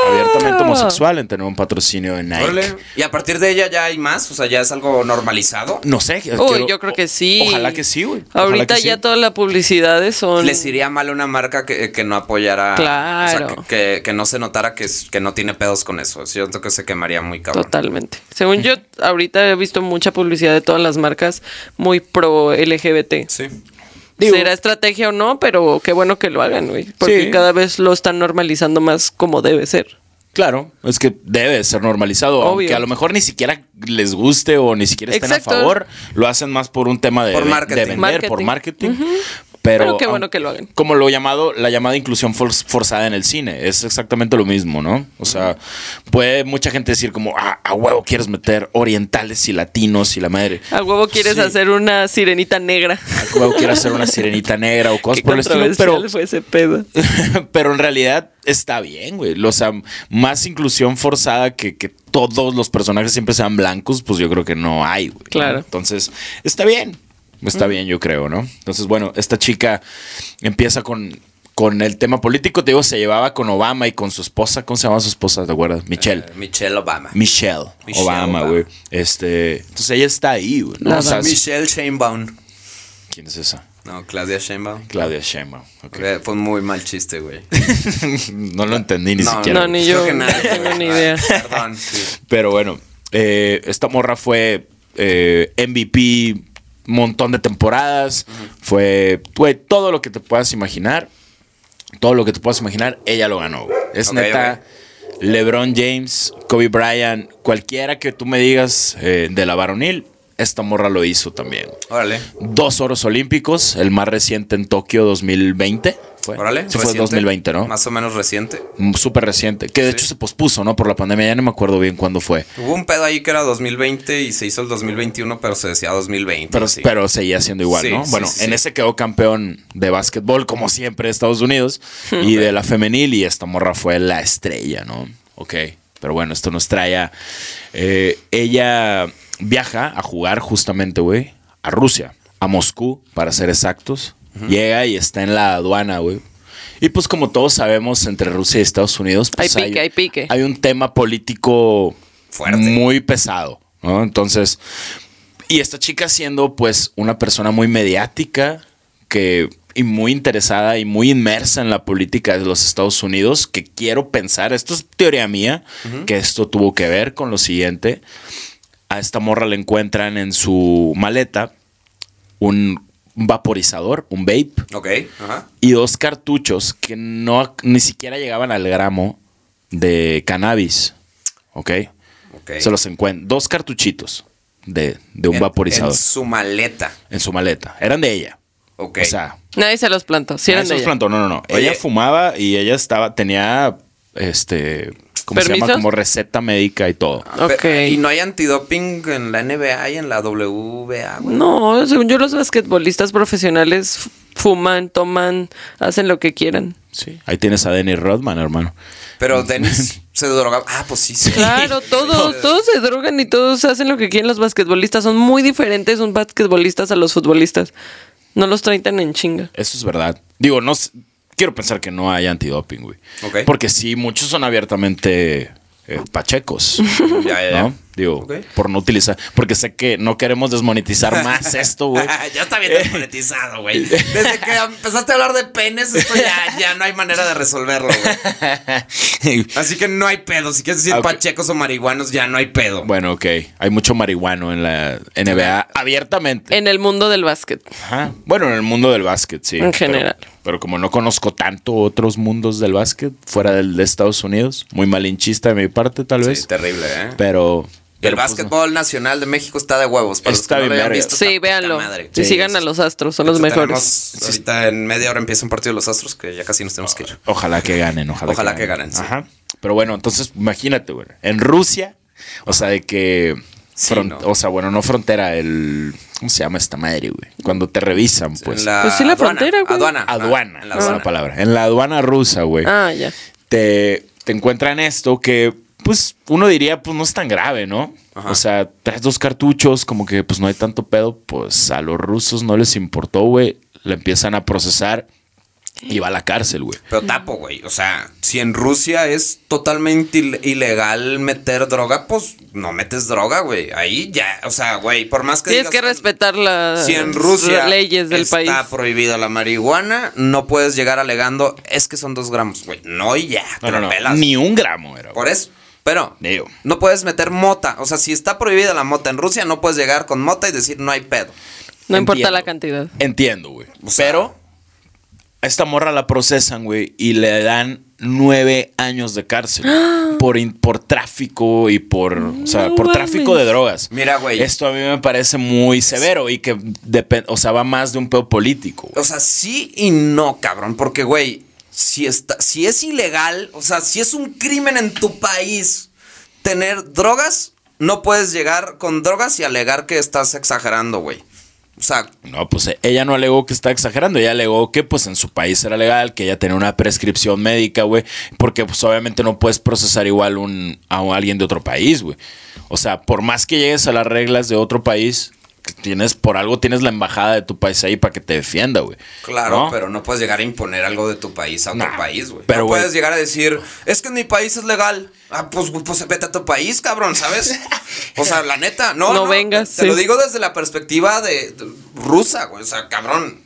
abiertamente homosexual en tener un patrocinio de Nike.
Órale. Y a partir de ella ya hay más, o sea, ya es algo normalizado.
No sé.
Uy,
quiero-
yo creo que sí.
Ojalá que sí, güey. Ojalá
Ahorita
que sí.
ya todas las publicidades son.
Les iría mal a una marca que, que no apoyara.
Claro.
O sea, que, que- que no se notara que, es- que no tiene pedos con eso. Siento que se quemaría muy cabrón.
Totalmente. Según yo, ahorita he visto mucha publicidad de todas las marcas muy pro LGBT.
Sí.
Digo-
Será estrategia o no, pero qué bueno que lo hagan, güey. Porque
Sí.
cada vez lo están normalizando más como debe ser.
Claro, es que debe ser normalizado.
Obvio.
Aunque a lo mejor ni siquiera les guste o ni siquiera estén
Exacto.
a favor. Lo hacen más por un tema de,
Por
de
marketing.
vender, por
Marketing.
marketing. Pero,
Pero qué bueno que lo hagan.
Como lo llamado, la llamada inclusión for- forzada en el cine. Es exactamente lo mismo, ¿no? O sea, puede mucha gente decir como, ah, a huevo quieres meter orientales y latinos y la madre.
A huevo quieres
Sí.
hacer una sirenita negra.
A huevo quieres hacer una sirenita negra o cosas por el estilo. Pero,
fue ese pedo.
pero en realidad está bien, güey. O sea, más inclusión forzada que, que todos los personajes siempre sean blancos, pues yo creo que no hay, güey.
Claro.
Entonces, está bien. Está bien, yo creo, ¿no? Entonces, bueno, esta chica empieza con, con el tema político. Te digo, se llevaba con Obama y con su esposa. ¿Cómo se llama su esposa? ¿Te acuerdas? Michelle.
Eh, Michelle Obama.
Michelle,
Michelle
Obama, güey. Este, entonces ella está ahí, güey. ¿no? O sea,
Michelle Sheinbaum.
¿Quién es esa?
No, Claudia Sheinbaum.
Claudia Sheinbaum. ok.
Eh, Fue un muy mal chiste, güey.
no lo entendí ni
no,
siquiera.
No, ni
creo
yo,
que
no
nadie,
tengo ni idea.
Perdón. sí.
Pero bueno, eh, esta morra fue eh, MVP montón de temporadas. Fue, fue todo lo que te puedas imaginar. Todo lo que te puedas imaginar, ella lo ganó. Es neta. LeBron James, Kobe Bryant, cualquiera que tú me digas eh, de la varonil, esta morra lo hizo también.
Órale.
Dos oros olímpicos, el más reciente en Tokio 2020. Fue.
Órale.
Sí, fue
reciente.
2020, ¿no?
Más o menos reciente.
Mm, Súper reciente. Que de hecho se pospuso, ¿no? Por la pandemia. Ya no me acuerdo bien cuándo fue.
Hubo un pedo ahí que era 2020 y se hizo el 2021, pero se decía 2020.
Pero,
sí.
pero seguía siendo igual, ¿no? bueno, en ese quedó campeón de básquetbol, como siempre, de Estados Unidos, y de la femenil, y esta morra fue la estrella, ¿no? Ok, pero bueno, esto nos trae a... eh, ella viaja a jugar justamente, güey, a Rusia, a Moscú, para ser exactos. Llega y está en la aduana, güey. Y pues como todos sabemos, entre Rusia y Estados Unidos, pues
Hay pique, hay pique.
Hay un tema político
Fuerte.
muy pesado, ¿no? Entonces, y esta chica siendo pues una persona muy mediática que y muy interesada y muy inmersa en la política de los Estados Unidos, que quiero pensar, esto es teoría mía, que esto tuvo que ver con lo siguiente. A esta morra le encuentran en su maleta un vaporizador, un vape,
Ok, ajá.
y dos cartuchos que no ni siquiera llegaban al gramo de cannabis. ¿Ok?
Ok.
Se los encuentran. Dos cartuchitos de, de un
En-
vaporizador
En
en,
su maleta.
su maleta. Eran de ella.
Ok.
O sea,
Nadie se los plantó. Si
nadie
eran
se
de
los
ella.
plantó. No, no, no.
Oye.
Ella fumaba y ella estaba, tenía este. ¿Cómo se llama? Como receta médica y todo.
Ok.
Pe- Y no hay antidoping en la NBA y en la WBA, güey.
No, según yo los basquetbolistas profesionales fuman, toman, hacen lo que quieran.
Sí. Ahí tienes a Dennis Rodman, hermano.
Pero Dennis se drogaba. Ah, pues sí, sí.
Claro, todos, todos se drogan y todos hacen lo que quieren los basquetbolistas. Son muy diferentes los basquetbolistas a los futbolistas. No los traitan en chinga.
Eso es verdad. Digo, no sé- quiero pensar que no hay antidoping, güey.
Ok.
Porque sí, muchos son abiertamente eh, pachecos.
Ya, ya, ya.
Digo, por no utilizar. Porque sé que no queremos desmonetizar más esto, güey.
ya está bien desmonetizado, güey. Desde que empezaste a hablar de penes, esto ya, ya no hay manera de resolverlo, güey. Así que no hay pedo. Si quieres decir
Ok.
pachecos o marihuanos, ya no hay pedo.
bueno, ok. Hay mucho marihuano en la NBA abiertamente.
En el mundo del básquet.
Ajá. Bueno, en el mundo del básquet, sí.
En
pero-
general.
Pero, como no conozco tanto otros mundos del básquet fuera del de Estados Unidos, muy malinchista de mi parte, tal vez.
Sí, terrible, ¿eh?
Pero.
El
pues,
básquetbol nacional de México está de huevos. Para
Está
los que no lo hayan visto,
Sí, véanlo.
madre.
Y
Sí,
sigan
sí,
a los astros, son los mejores.
tenemos- ahorita en media hora empieza un partido de los Astros que ya casi nos tenemos que ir.
Ojalá que ganen, ojalá,
Ojalá que ganen, sí.
Ajá. Pero bueno, entonces imagínate, güey. En Rusia, o sea, de que.
Sí, no.
O sea, bueno, no frontera, el. ¿Cómo se llama esta madre, güey? Cuando te revisan, pues.
En la
Pues sí, la
aduana,
frontera, güey.
Aduana.
Aduana,
Ah, en la
esa es
aduana.
la palabra. En la aduana rusa, güey.
Ah, ya.
Te, te encuentran esto que, pues, uno diría, pues no es tan grave, ¿no?
Ajá.
O sea, traes dos cartuchos, como que, pues no hay tanto pedo. Pues a los rusos no les importó, güey. Le empiezan a procesar y va a la cárcel, güey.
Pero tapo, güey. O sea, si en Rusia es totalmente il- ilegal meter droga, pues no metes droga, güey. Ahí ya, o sea, güey, por más que
Tienes
digas-
que respetar las
Si en Rusia
leyes del
está
país.
prohibida la marihuana, no puedes llegar alegando, es que son dos gramos, güey. No, y ya, te
No, no,
la
no.
pelas.
Ni un gramo era. güey.
Por eso. Pero
Digo.
no puedes meter mota. O sea, si está prohibida la mota en Rusia, no puedes llegar con mota y decir no hay pedo.
No importa la cantidad.
Entiendo, güey.
O sea-
Pero a esta morra la procesan, güey, y le dan nueve años de cárcel por, in- por tráfico y por, o sea, por tráfico de drogas.
Mira, güey.
Esto a mí me parece muy severo y que o sea, va más de un pedo político. güey.
O sea, sí y no, cabrón. Porque, güey, si, está, si es ilegal, o sea, si es un crimen en tu país tener drogas, no puedes llegar con drogas y alegar que estás exagerando, güey. O sea,
No, pues eh, ella no alegó que está exagerando, ella alegó que pues en su país era legal, que ella tenía una prescripción médica, güey, porque pues obviamente no puedes procesar igual un, a alguien de otro país, güey. O sea, por más que llegues a las reglas de otro país, tienes por algo tienes la embajada de tu país ahí para que te defienda, güey.
claro,
¿No?
pero no puedes llegar a imponer algo de tu país a otro
Nah,
país, güey.
pero,
no puedes llegar a decir, es que en mi país es legal. Ah, pues, pues vete a tu país, cabrón, ¿sabes? O sea, la neta, no.
No vengas,
Te
sí.
lo digo desde la perspectiva de, de rusa, güey. O sea, cabrón.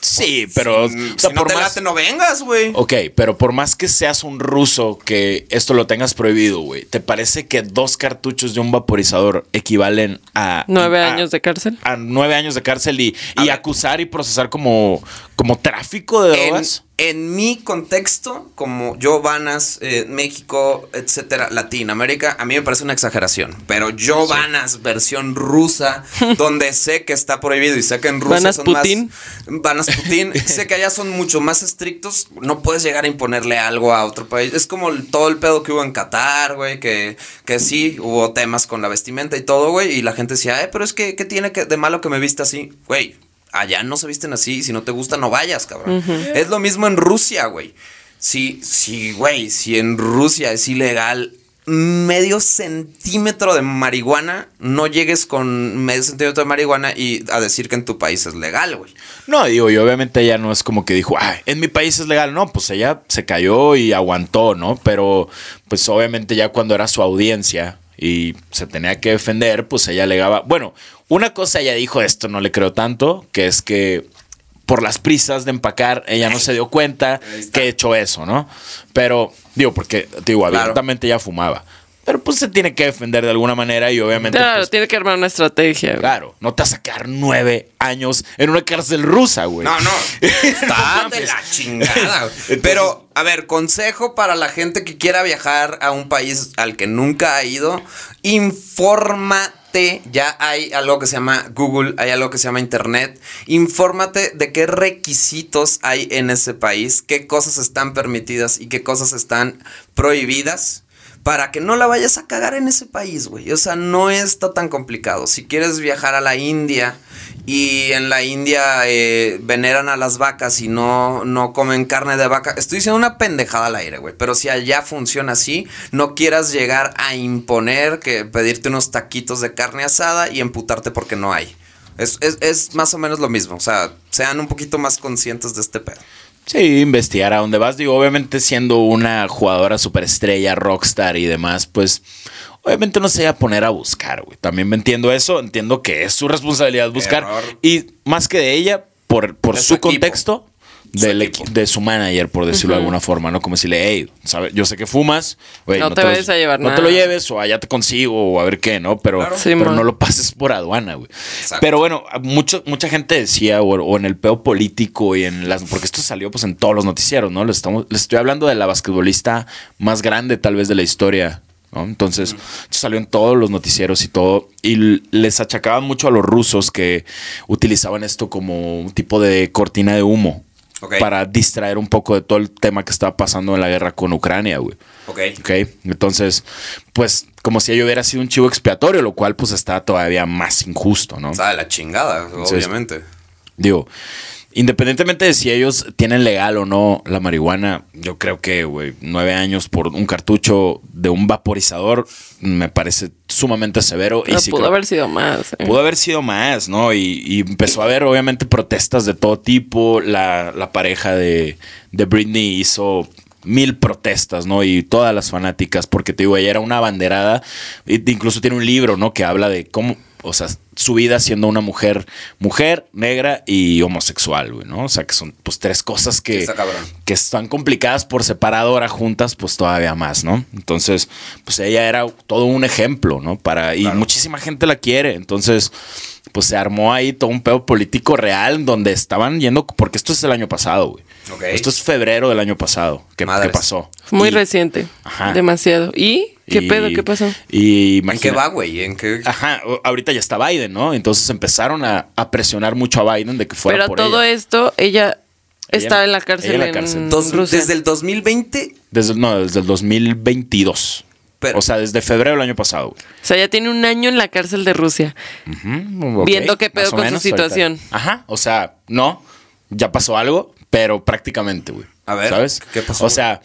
Sí, pero
si,
o sea,
si no
por
te
más-
late, no vengas, güey.
Ok, pero por más que seas un ruso que esto lo tengas prohibido, güey, ¿te parece que dos cartuchos de un vaporizador equivalen a...
Nueve
a-
años de cárcel.
a nueve años de cárcel y, y acusar y procesar como, como tráfico de drogas.
en mi contexto, como Giovanas, eh, México, etcétera, Latinoamérica, a mí me parece una exageración. Pero Giovanas, versión rusa, donde sé que está prohibido y sé que en Rusia
Vanas
son
Putin.
más. Vanas Putin. sé que allá son mucho más estrictos. No puedes llegar a imponerle algo a otro país. Es como el- todo el pedo que hubo en Qatar, güey, que, que sí, hubo temas con la vestimenta y todo, güey. Y la gente decía, eh, pero es que, ¿qué tiene que, de malo que me vista así? Güey, allá no se visten así. y Si no te gusta, no vayas, cabrón. Es lo mismo en Rusia, güey. Si, si, güey, si en Rusia es ilegal medio centímetro de marihuana, no llegues con medio centímetro de marihuana y a decir que en tu país es legal, güey.
No, digo, y obviamente ella no es como que dijo, ah, en mi país es legal. No, pues ella se cayó y aguantó, ¿no? Pero, pues obviamente ya cuando era su audiencia y se tenía que defender, pues ella alegaba. Bueno, una cosa ella dijo, esto no le creo tanto, que es que por las prisas de empacar, ella no se dio cuenta que he hecho eso, ¿no? Pero, digo, porque, digo,
Claro.
abiertamente ella fumaba. Pero pues se tiene que defender de alguna manera y obviamente.
Claro,
pues,
tiene que armar una estrategia. güey.
Claro, no te vas a sacar nueve años en una cárcel rusa, güey.
No, no. Está de la chingada. güey. Pero, a ver, consejo para la gente que quiera viajar a un país al que nunca ha ido. Ya hay algo que se llama Google, hay algo que se llama Internet. Infórmate de qué requisitos hay en ese país, qué cosas están permitidas y qué cosas están prohibidas para que no la vayas a cagar en ese país, güey. O sea, no está tan complicado. Si quieres viajar a la India y en la India eh, veneran a las vacas y no, no comen carne de vaca, estoy diciendo una pendejada al aire, güey. Pero si allá funciona así, no quieras llegar a imponer que pedirte unos taquitos de carne asada y emputarte porque no hay. Es, es, es más o menos lo mismo. O sea, sean un poquito más conscientes de este pedo.
Sí, investigar a dónde vas. Digo, obviamente siendo una jugadora superestrella, rockstar y demás, pues obviamente no se va a poner a buscar, güey. También me entiendo eso, entiendo que es su responsabilidad buscar.
Error.
Y más que de ella, por, por su contexto, del de su manager, por decirlo de alguna forma, ¿no? Como decirle, hey, ¿sabe? yo sé que fumas, güey,
No te
lo-
vayas a llevar
No te lo lleves o allá te consigo o a ver qué, ¿no? Pero,
Claro.
Sí,
pero no lo pases por aduana, güey. Pero bueno, mucho, mucha gente decía, o, o en el peo político y en las. Porque esto salió pues en todos los noticieros, ¿no? Les, estamos, les estoy hablando de la basquetbolista más grande, tal vez, de la historia. ¿No? Entonces, salió en todos los noticieros y todo. Y les achacaban mucho a los rusos que utilizaban esto como un tipo de cortina de humo. Para distraer un poco de todo el tema que estaba pasando en la guerra con Ucrania, güey.
Ok.
Ok, entonces, pues como si ello hubiera sido un chivo expiatorio, lo cual pues está todavía más injusto, ¿no?
Está de la chingada,
Entonces,
obviamente.
Digo, independientemente de si ellos tienen legal o no la marihuana, yo creo que, güey, nueve años por un cartucho de un vaporizador me parece sumamente severo.
Pero
y sí
pudo
creo-
haber sido más. eh.
Pudo haber sido más, ¿no? Y, y empezó a haber, obviamente, protestas de todo tipo. La, la pareja de, de Britney hizo mil protestas, ¿no? Y todas las fanáticas, porque te digo, ella era una abanderada. incluso tiene un libro, ¿no? Que habla de cómo, o sea, su vida siendo una mujer, mujer, negra y homosexual, güey, ¿no? O sea, que son pues tres cosas que,
está
que están complicadas por separado, ahora juntas, pues todavía más, ¿no? Entonces, pues ella era todo un ejemplo, ¿no? Para, y
Claro.
muchísima gente la quiere. Entonces, pues se armó ahí todo un pedo político real donde estaban yendo, porque esto es el año pasado, güey.
Ok.
Esto es febrero del año pasado. ¿Qué,
Madres.
qué pasó?
Muy
Y-
reciente.
Ajá.
Demasiado. ¿Y? ¿Qué
y-
pedo? ¿Qué pasó?
Y
¿En qué va, güey? ¿En qué?
Ajá, ahorita ya está Biden, ¿no? Entonces empezaron a, a presionar mucho a Biden de que fuera
Pero
por
todo
ella.
esto, ella,
Ella-
estaba en la cárcel
en la cárcel.
Dos-
Rusia.
desde el 2020.
Desde, no, desde el 2022.
Pero-
o sea, desde febrero del año pasado. güey.
O sea, ya tiene un año en la cárcel de Rusia.
Ujú, ok,
Viendo qué pedo con su situación.
ahorita. Ajá, o sea, no, ya pasó algo, pero prácticamente, güey.
A ver,
¿sabes?
¿qué pasó,
O sea,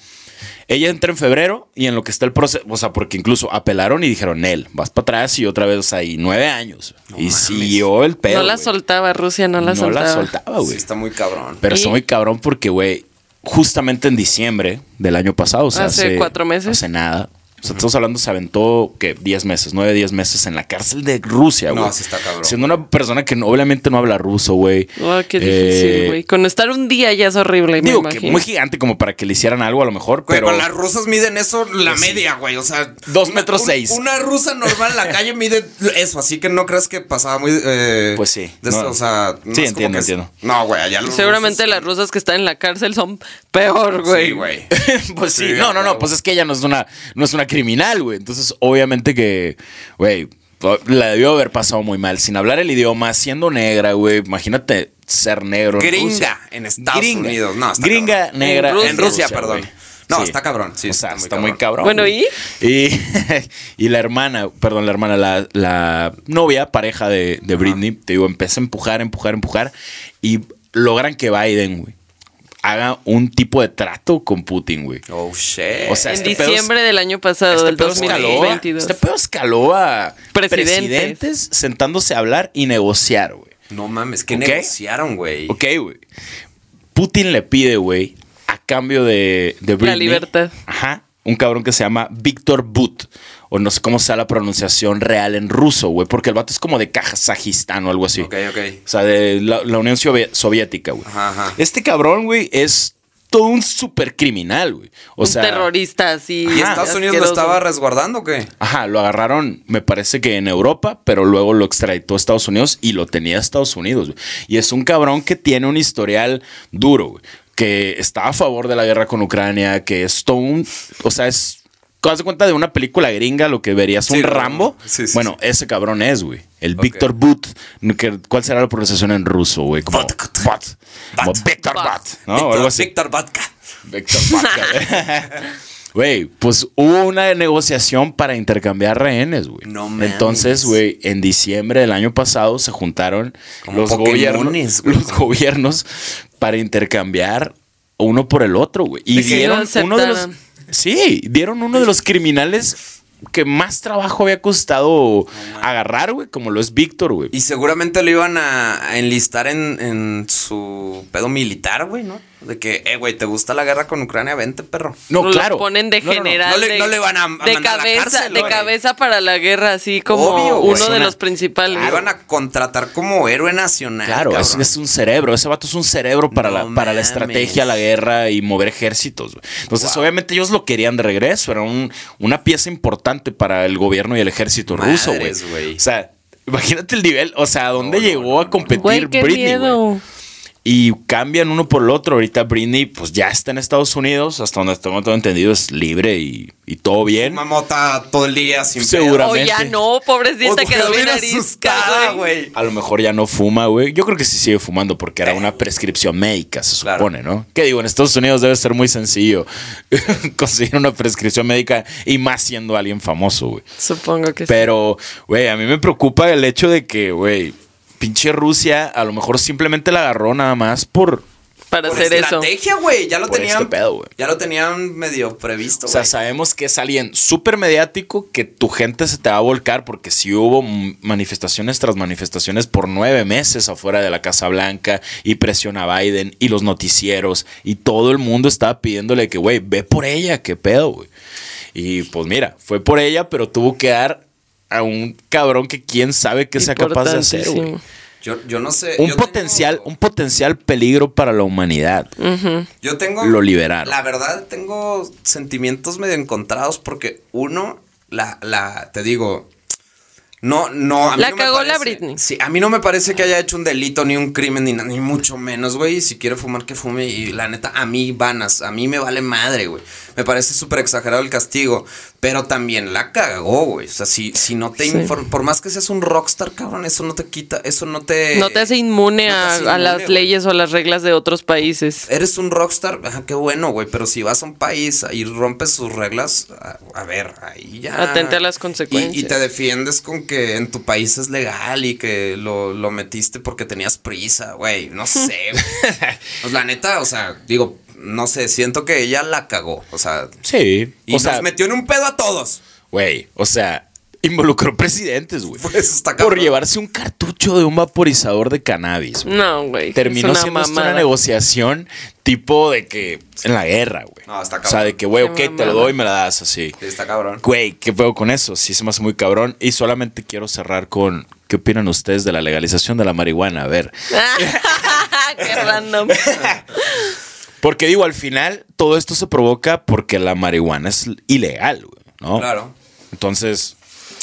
ella entra en febrero y en lo que está el proceso, o sea, porque incluso apelaron y dijeron, él, vas para atrás y otra vez, o sea, y nueve años.
No
y
mames.
siguió el pedo.
no la soltaba, Rusia no la
no
soltaba.
la soltaba,
Sí,
güey.
está muy cabrón.
Pero
¿Y?
está muy cabrón porque, güey, justamente en diciembre del año pasado, o sea,
Hace cuatro meses.
Hace nada. O sea, estamos hablando, se aventó, que 10 meses, 9, 10 meses en la cárcel de Rusia,
No,
güey.
sí está cabrón.
Siendo una persona que no- obviamente no habla ruso, güey.
Oh, qué
Eh,
difícil, güey. Con estar un día ya es horrible, me
Digo que
imagino.
muy gigante como para que le hicieran algo a lo mejor,
Güey,
pero...
pero las rusas miden eso la media, güey. O sea,
Dos
una-
metros
un-
seis.
Una rusa normal en la calle mide eso, así que no crees que pasaba muy. eh,
Pues sí,
de
no.
o sea, no
Sí,
es como
entiendo,
que es-
entiendo.
No, güey, allá los
Seguramente
rusos-
las rusas que están en la cárcel son peor, güey.
Sí, güey.
pues sí,
Sí,
no, no, no, pues es que ella no es una, no es una criminal, güey. Entonces, obviamente que, güey, la debió haber pasado muy mal. Sin hablar el idioma, siendo negra, güey. Imagínate ser negro. en
Gringa
Rusia.
en Estados Unidos. No, está
Gringa,
cabrón.
negra.
En Rusia.
En Rusia, perdón. No, está cabrón, sí,
o sea,
está
está,
muy
muy cabrón.
Bueno. ¿y?
Y, y la hermana, perdón, la hermana, la, la novia, pareja de, de Britney, te digo, empieza a empujar, empujar, empujar. Y logran que Biden, güey, haga un tipo de trato con Putin, güey.
Oh, shit.
O sea,
en
este pedo
diciembre del año pasado,
Este
del
pedo, escaló, a-
2022.
este pedo escaló a
Presidentes.
presidentes sentándose a hablar y negociar, güey.
no mames, ¿qué
¿Ok?
negociaron, güey?
Ok, güey. Putin le pide, güey, a cambio de, de Britney.
libertad.
Ajá. Un cabrón que se llama Víctor But. O no sé cómo sea la pronunciación real en ruso, güey. Porque el vato es como de Kazajistán o algo así.
Ok, ok.
O sea, de la, la Unión Sovi- Soviética, güey.
Ajá, ajá.
Este cabrón, güey, es todo un super criminal, güey. O
un
sea,
terrorista así.
¿Y Estados Unidos lo estaba resguardando o qué?
Ajá, lo agarraron, me parece que en Europa, pero luego lo extraditó a Estados Unidos y lo tenía a Estados Unidos. güey. Y es un cabrón que tiene un historial duro, güey, que está a favor de la guerra con Ucrania, que es todo un. O sea, es. ¿Te das cuenta de una película gringa lo que verías un
Sí,
Rambo?
no. Sí, sí,
bueno, ese cabrón es, güey. El
Ok.
Víctor But. ¿Cuál será la pronunciación en ruso, güey? Como,
But.
But. Como
But.
Víctor
But.
¿no? O algo así.
Víctor Vodka.
Víctor Vodka. Güey, pues hubo una negociación para intercambiar rehenes, güey.
No mames.
Entonces, güey, en diciembre del año pasado se juntaron
Como
los gobiernos, los gobiernos para intercambiar uno por el otro, güey. Y
De
dieron
no
uno de los. Sí, dieron uno de los criminales que más trabajo había costado agarrar, güey, como lo es Víctor, güey.
Y seguramente lo iban a, a enlistar en, en su pedo militar, güey, ¿no? De que, eh, güey, ¿te gusta la guerra con Ucrania? Vente, perro.
No, claro.
ponen de
No, no, no.
general.
No le-
de,
no le van a- a
de
mandar a la
cabeza,
cárcel,
de
güey.
cabeza para la guerra, así como
Obvio,
uno de
Una-
los principales.
Lo iban a contratar como héroe nacional.
Claro, es, un cerebro. Ese vato es un cerebro para,
No
la, para la estrategia, la guerra y mover ejércitos. güey. Entonces,
Wow.
obviamente, ellos lo querían de regreso. Era un- una pieza importante para el gobierno y el ejército ruso, güey.
Güey.
O sea, imagínate el nivel. O sea, ¿a dónde llegó
no,
a competir Britney,
miedo.
güey? Y cambian uno por el otro. Ahorita Britney, pues ya está en Estados Unidos. Hasta donde tengo todo entendido, es libre y, y todo bien.
Mamota todo el día sin
Segura-
O ya
Seguramente.
no, pobrecita, quedó
O
bien
bien
arisca,
asustada,
güey.
güey.
A lo mejor ya no fuma, güey. Yo creo que sí sigue fumando porque era una prescripción médica, se
Claro.
supone, ¿no? Que digo, en Estados Unidos debe ser muy sencillo conseguir una prescripción médica y más siendo alguien famoso, güey.
Supongo que sí.
Pero, güey, a mí me preocupa el hecho de que, güey, pinche Rusia a lo mejor simplemente la agarró nada más por...
Para
Por
hacer eso.
estrategia, güey. Ya lo
Por
tenían.
este pedo, güey.
ya lo tenían medio previsto,
O sea, sabemos que es alguien súper mediático, que tu gente se te va a volcar porque si hubo m- manifestaciones tras manifestaciones por nueve meses afuera de la Casa Blanca y presión a Biden y los noticieros y todo el mundo estaba pidiéndole que, güey, ve por ella, qué pedo, güey. Y pues mira, fue por ella, pero tuvo que dar a un cabrón que quién sabe qué sea capaz de hacer, güey.
Yo, yo no sé.
Un
yo
potencial,
tengo-
un potencial peligro para la humanidad.
Yo tengo.
Lo liberaron.
La verdad, tengo sentimientos medio encontrados porque uno, la, la, te digo. No, no. a mí
La
no me
cagó la Britney.
Sí, a mí no me parece que haya hecho un delito, ni un crimen, ni, ni mucho menos, güey. Si quiere fumar, que fume. Y la neta, a mí, vanas, a mí me vale madre, güey. Me parece súper exagerado el castigo. Pero también la cagó, güey. O sea, si, si no te
Sí.
Por más que seas un rockstar, cabrón, eso no te quita, eso no te.
No te hace inmune,
no te
a,
hace
a
inmune,
las
güey.
leyes o a las reglas de otros países.
Eres un rockstar, ajá, qué bueno, güey, pero si vas a un país y rompes sus reglas, a, a ver, ahí ya.
Atente a las consecuencias.
Y, te defiendes con que en tu país es legal y que lo, lo metiste porque tenías prisa, güey, no sé. güey. pues la neta, o sea, digo, no sé, siento que ella la cagó, o sea,
Sí.
y
o sea,
nos metió en un pedo a todos.
güey, o sea, involucró presidentes, güey.
Pues está
por
cabrón.
llevarse un cartucho de un vaporizador de cannabis.
No, güey.
Terminó
es una
siendo esto una negociación tipo de que en la guerra, güey.
No, está
O sea,
cabrón.
de que, güey, ok, te lo doy y me la das así.
Sí, está cabrón.
Güey, ¿qué pedo con eso? Sí, se me hace muy cabrón. Y solamente quiero cerrar con, ¿qué opinan ustedes de la legalización de la marihuana? A ver.
Qué random.
Porque digo, al final, todo esto se provoca porque la marihuana es ilegal, güey, ¿no?
Claro.
Entonces,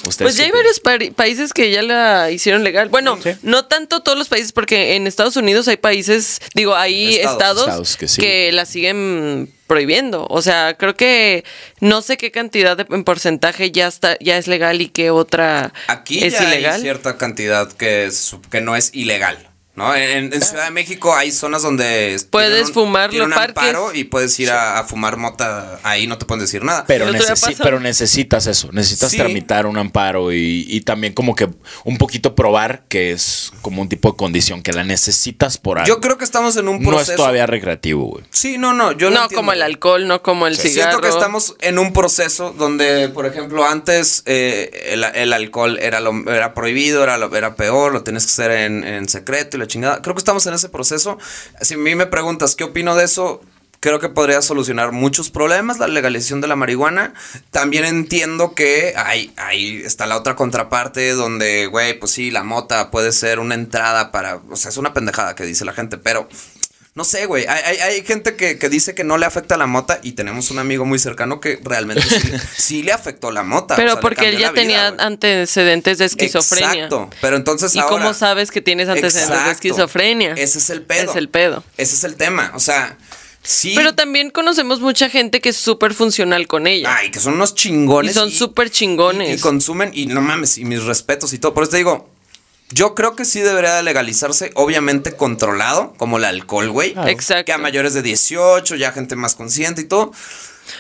ustedes...
Pues ya hay varios países que ya la hicieron legal. Bueno,
Sí.
no tanto todos los países, porque en Estados Unidos hay países, digo, hay
Estados.
estados,
Estados que
la siguen prohibiendo. O sea, creo que no sé qué cantidad de, en porcentaje ya está, ya es legal y qué otra
Aquí
es
ya
ilegal.
hay cierta cantidad que, es- que no es ilegal. ¿No? En, en Ciudad de México hay zonas donde
Puedes fumar los
un
parques.
amparo y puedes ir a, a fumar mota ahí no te pueden decir nada.
Pero, necesi- pero necesitas eso, necesitas
Sí.
tramitar un amparo y, y también como que un poquito probar que es como un tipo de condición, que la necesitas por algo.
Yo creo que estamos en un
no
proceso.
es todavía recreativo, güey.
Sí, no, no, yo
no como el alcohol, no como el cigarro.
Siento que estamos en un proceso donde, por ejemplo, antes eh, el, el alcohol era lo, era prohibido, era, lo- era peor, lo tienes que hacer en, en secreto y la chingada. Creo que estamos en ese proceso. Si a mí me preguntas qué opino de eso, creo que podría solucionar muchos problemas la legalización de la marihuana. También entiendo que ahí, ahí está la otra contraparte donde, güey, pues sí, la mota puede ser una entrada para, o sea, es una pendejada que dice la gente, pero No sé, güey. Hay, hay- hay gente que, que dice que no le afecta la mota y tenemos un amigo muy cercano que realmente sí, sí le afectó la mota. o
Pero
sea,
porque él ya
vida,
tenía antecedentes de esquizofrenia.
Exacto. Pero entonces
¿Y
ahora.
cómo sabes que tienes antecedentes de esquizofrenia?
Ese es el pedo.
Es el pedo.
Ese es el tema. O sea, sí.
Pero también conocemos mucha gente que es súper funcional con ella.
Ay, que son unos chingones.
Y son súper chingones.
Y, y consumen, y no mames, y mis respetos y todo. Por eso te digo, yo creo que sí debería de legalizarse, obviamente controlado, como el alcohol, güey.
Exacto.
Que a mayores de 18, ya gente más consciente y todo.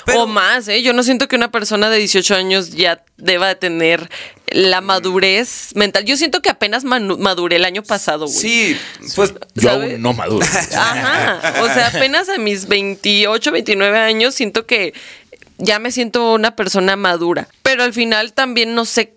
Pero-
o más, ¿eh? Yo no siento que una persona de 18 años ya deba de tener la madurez mental. Yo siento que apenas maduré el año pasado, güey.
Sí, pues
Yo aún no maduro.
Ajá. O sea, apenas a mis 28, 29 años siento que ya me siento una persona madura. Pero al final también no sé,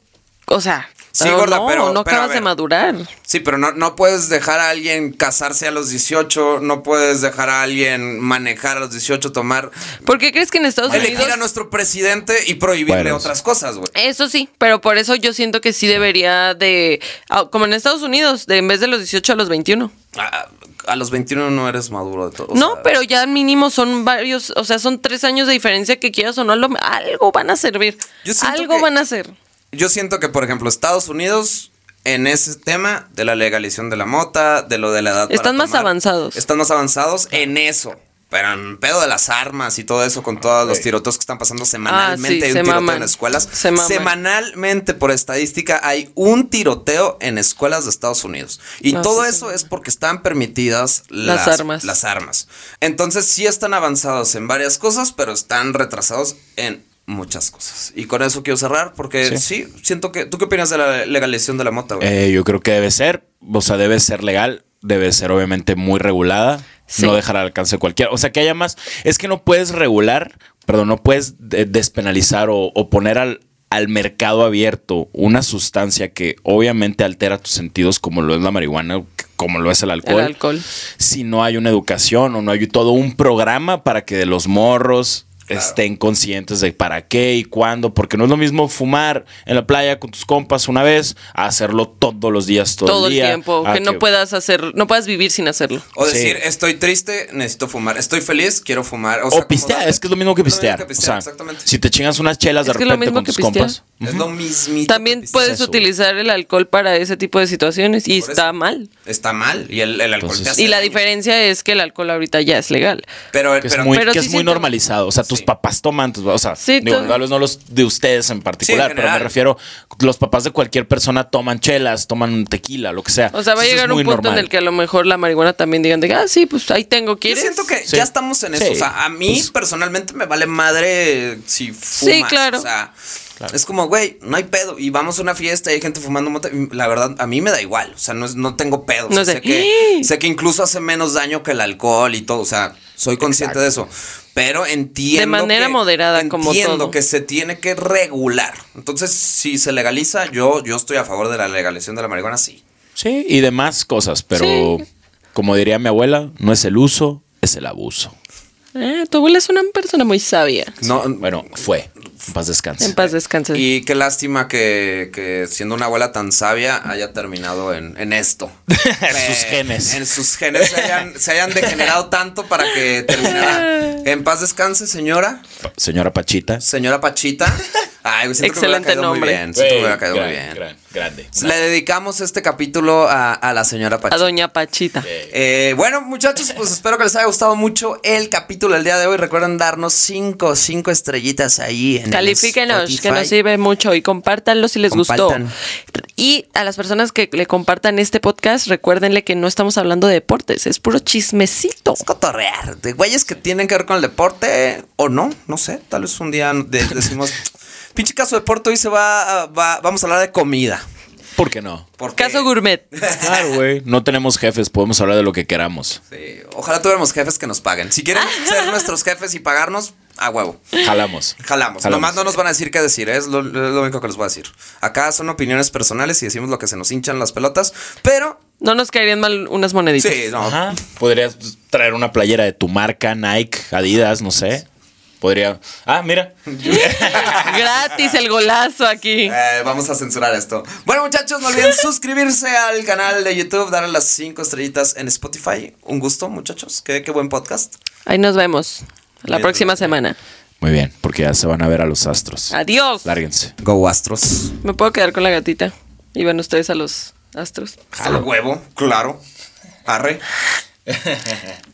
o sea,
Sí,
pero
gorda,
no,
pero-
no
pero
acabas de madurar.
Sí, pero no, no puedes dejar a alguien casarse a los 18, no puedes dejar a alguien manejar a los 18, tomar,
¿Por qué crees que en Estados
elegir
Unidos
a nuestro presidente y prohibirle
Bueno,
otras cosas, güey.
Eso sí, pero por eso yo siento que sí debería de, ah, como en Estados Unidos, de en vez de los 18 a los 21.
A, a los 21 no eres maduro de todo.
no,
sea,
pero ya mínimo son varios, o sea, son tres años de diferencia que quieras o no, algo van a servir.
Yo
Algo
que-
van a hacer.
Yo siento que, por ejemplo, Estados Unidos, en ese tema de la legalización de la mota, de lo de la edad. para
Están más
tomar,
avanzados.
Están más avanzados en eso. Pero en pedo de las armas y todo eso, con todos los tiroteos que están pasando semanalmente,
Ah, sí,
hay un
se
tiroteo
maman.
en escuelas.
Se.
Semanalmente, por estadística, hay un tiroteo en escuelas de Estados Unidos. Y
Ah,
todo
sí,
eso
sí.
es porque están permitidas
Las armas.
Las armas. Entonces, sí están avanzados en varias cosas, pero están retrasados en muchas cosas. Y con eso quiero cerrar, porque sí, siento que. ¿Tú qué opinas de la legalización de la mota, güey?
Eh, yo creo que debe ser, o sea, debe ser legal, debe ser obviamente muy regulada,
Sí.
no dejar al alcance de cualquiera. O sea, que haya más. Es que no puedes regular, perdón, no puedes de- despenalizar o, o poner al, al mercado abierto una sustancia que obviamente altera tus sentidos, como lo es la marihuana, como lo es el alcohol.
El alcohol.
Si no hay una educación o no hay todo un programa para que de los morros estén conscientes de para qué y cuándo, porque no es lo mismo fumar en la playa con tus compas una vez a hacerlo todos los días, todo,
Todo
el día.
tiempo, que no puedas hacer, no puedas vivir sin hacerlo.
O
Sí.
decir, estoy triste, necesito fumar. Estoy feliz, quiero fumar. O,
O,
sea, como
pistear, es que es lo mismo que pistear.
que
o
pistear,
sea,
exactamente.
si te chingas unas chelas de
Es
repente
mismo
con
que
tus
pistear.
compas.
Es lo mismito.
También puedes
eso.
utilizar el alcohol para ese tipo de situaciones y
Por
está
eso.
mal.
Está mal. Y el, el alcohol
Entonces-
te hace
Y la
daño.
diferencia es que el alcohol ahorita ya es legal.
Pero,
Que es
pero-
muy,
pero
que
sí
es muy normalizado. O sea, tus
Sí.
papás toman, tus- o sea,
Sí,
digo, tal vez no los de ustedes en particular, pero me refiero, los papás de cualquier persona toman chelas, toman tequila, lo que sea.
O sea, va a llegar un punto en el que a lo mejor la marihuana también digan de, ah, sí, pues ahí tengo,
Yo
¿quieres?
siento que
Sí.
ya estamos en eso. O sea, a mí
Pues-
personalmente me vale madre si fumas.
Sí, claro.
O sea, es como, güey, no hay pedo. Y vamos a una fiesta y hay gente fumando mota. La verdad, a mí me da igual. O sea, no, es- no tengo pedo. O
No
sea,
sé.
sé, que, sé que incluso hace menos daño que el alcohol y todo. O sea, soy consciente de eso. Pero entiendo.
De manera
que-
moderada, como
Entiendo que se tiene que regular. Entonces, si se legaliza, yo, yo estoy a favor de la legalización de la marihuana, sí.
Sí, y demás cosas, pero
Sí.
como diría mi abuela, no es el uso, es el abuso.
Eh, tu abuela es una persona muy sabia.
No,
Bueno, fue. En paz descanse.
En paz descanse.
Y qué lástima que, que siendo una abuela tan sabia haya terminado en, en esto.
Sus
Eh,
genes.
En sus genes se hayan, se hayan degenerado tanto para que terminara. En paz descanse, señora.
Señora Pachita.
Señora Pachita. Ay, güey, siento que me
Excelente
caído
nombre.
Muy bien. Siento que me hubiera caído muy bien.
gran, grande.
Le dedicamos este capítulo a, a la señora Pachita.
a Doña Pachita.
Eh, bueno, muchachos, pues espero que les haya gustado mucho el capítulo del día de hoy. Recuerden darnos cinco, cinco estrellitas ahí en el
Califíquenos, que nos sirve mucho y compártanlo si les
Compartan.
gustó. Y a las personas que le compartan este podcast, recuérdenle que no estamos hablando de deportes, es puro chismecito.
Es cotorrear. De güeyes que tienen que ver con el deporte o no, no sé. Tal vez un día de- decimos, pinche caso deporte, hoy se va, a- va- vamos a hablar de comida.
¿Por qué no?
Porque-
Caso gourmet.
Claro, güey. No tenemos jefes, podemos hablar de lo que queramos.
Sí, ojalá tuviéramos jefes que nos paguen. Si quieren ser nuestros jefes y pagarnos, a huevo.
Jalamos.
Jalamos. Nomás no nos van a decir qué decir, ¿eh? es lo, es lo único que les voy a decir. Acá son opiniones personales y decimos lo que se nos hinchan las pelotas, pero
No nos caerían mal unas moneditas.
sí, no.
Ajá. Podrías traer una playera de tu marca, Nike, Adidas, no sé. Podría. Ah, mira.
Gratis el golazo aquí.
Eh, vamos a censurar esto. Bueno, muchachos, no olviden suscribirse al canal de YouTube, darle las cinco estrellitas en Spotify. Un gusto, muchachos. Qué, qué buen podcast.
Ahí nos vemos la próxima semana.
Muy bien, porque ya se van a ver a los astros.
Adiós.
Lárguense.
Go Astros.
¿Me puedo quedar con la gatita? Y van ustedes a los astros.
Al huevo, claro. Arre.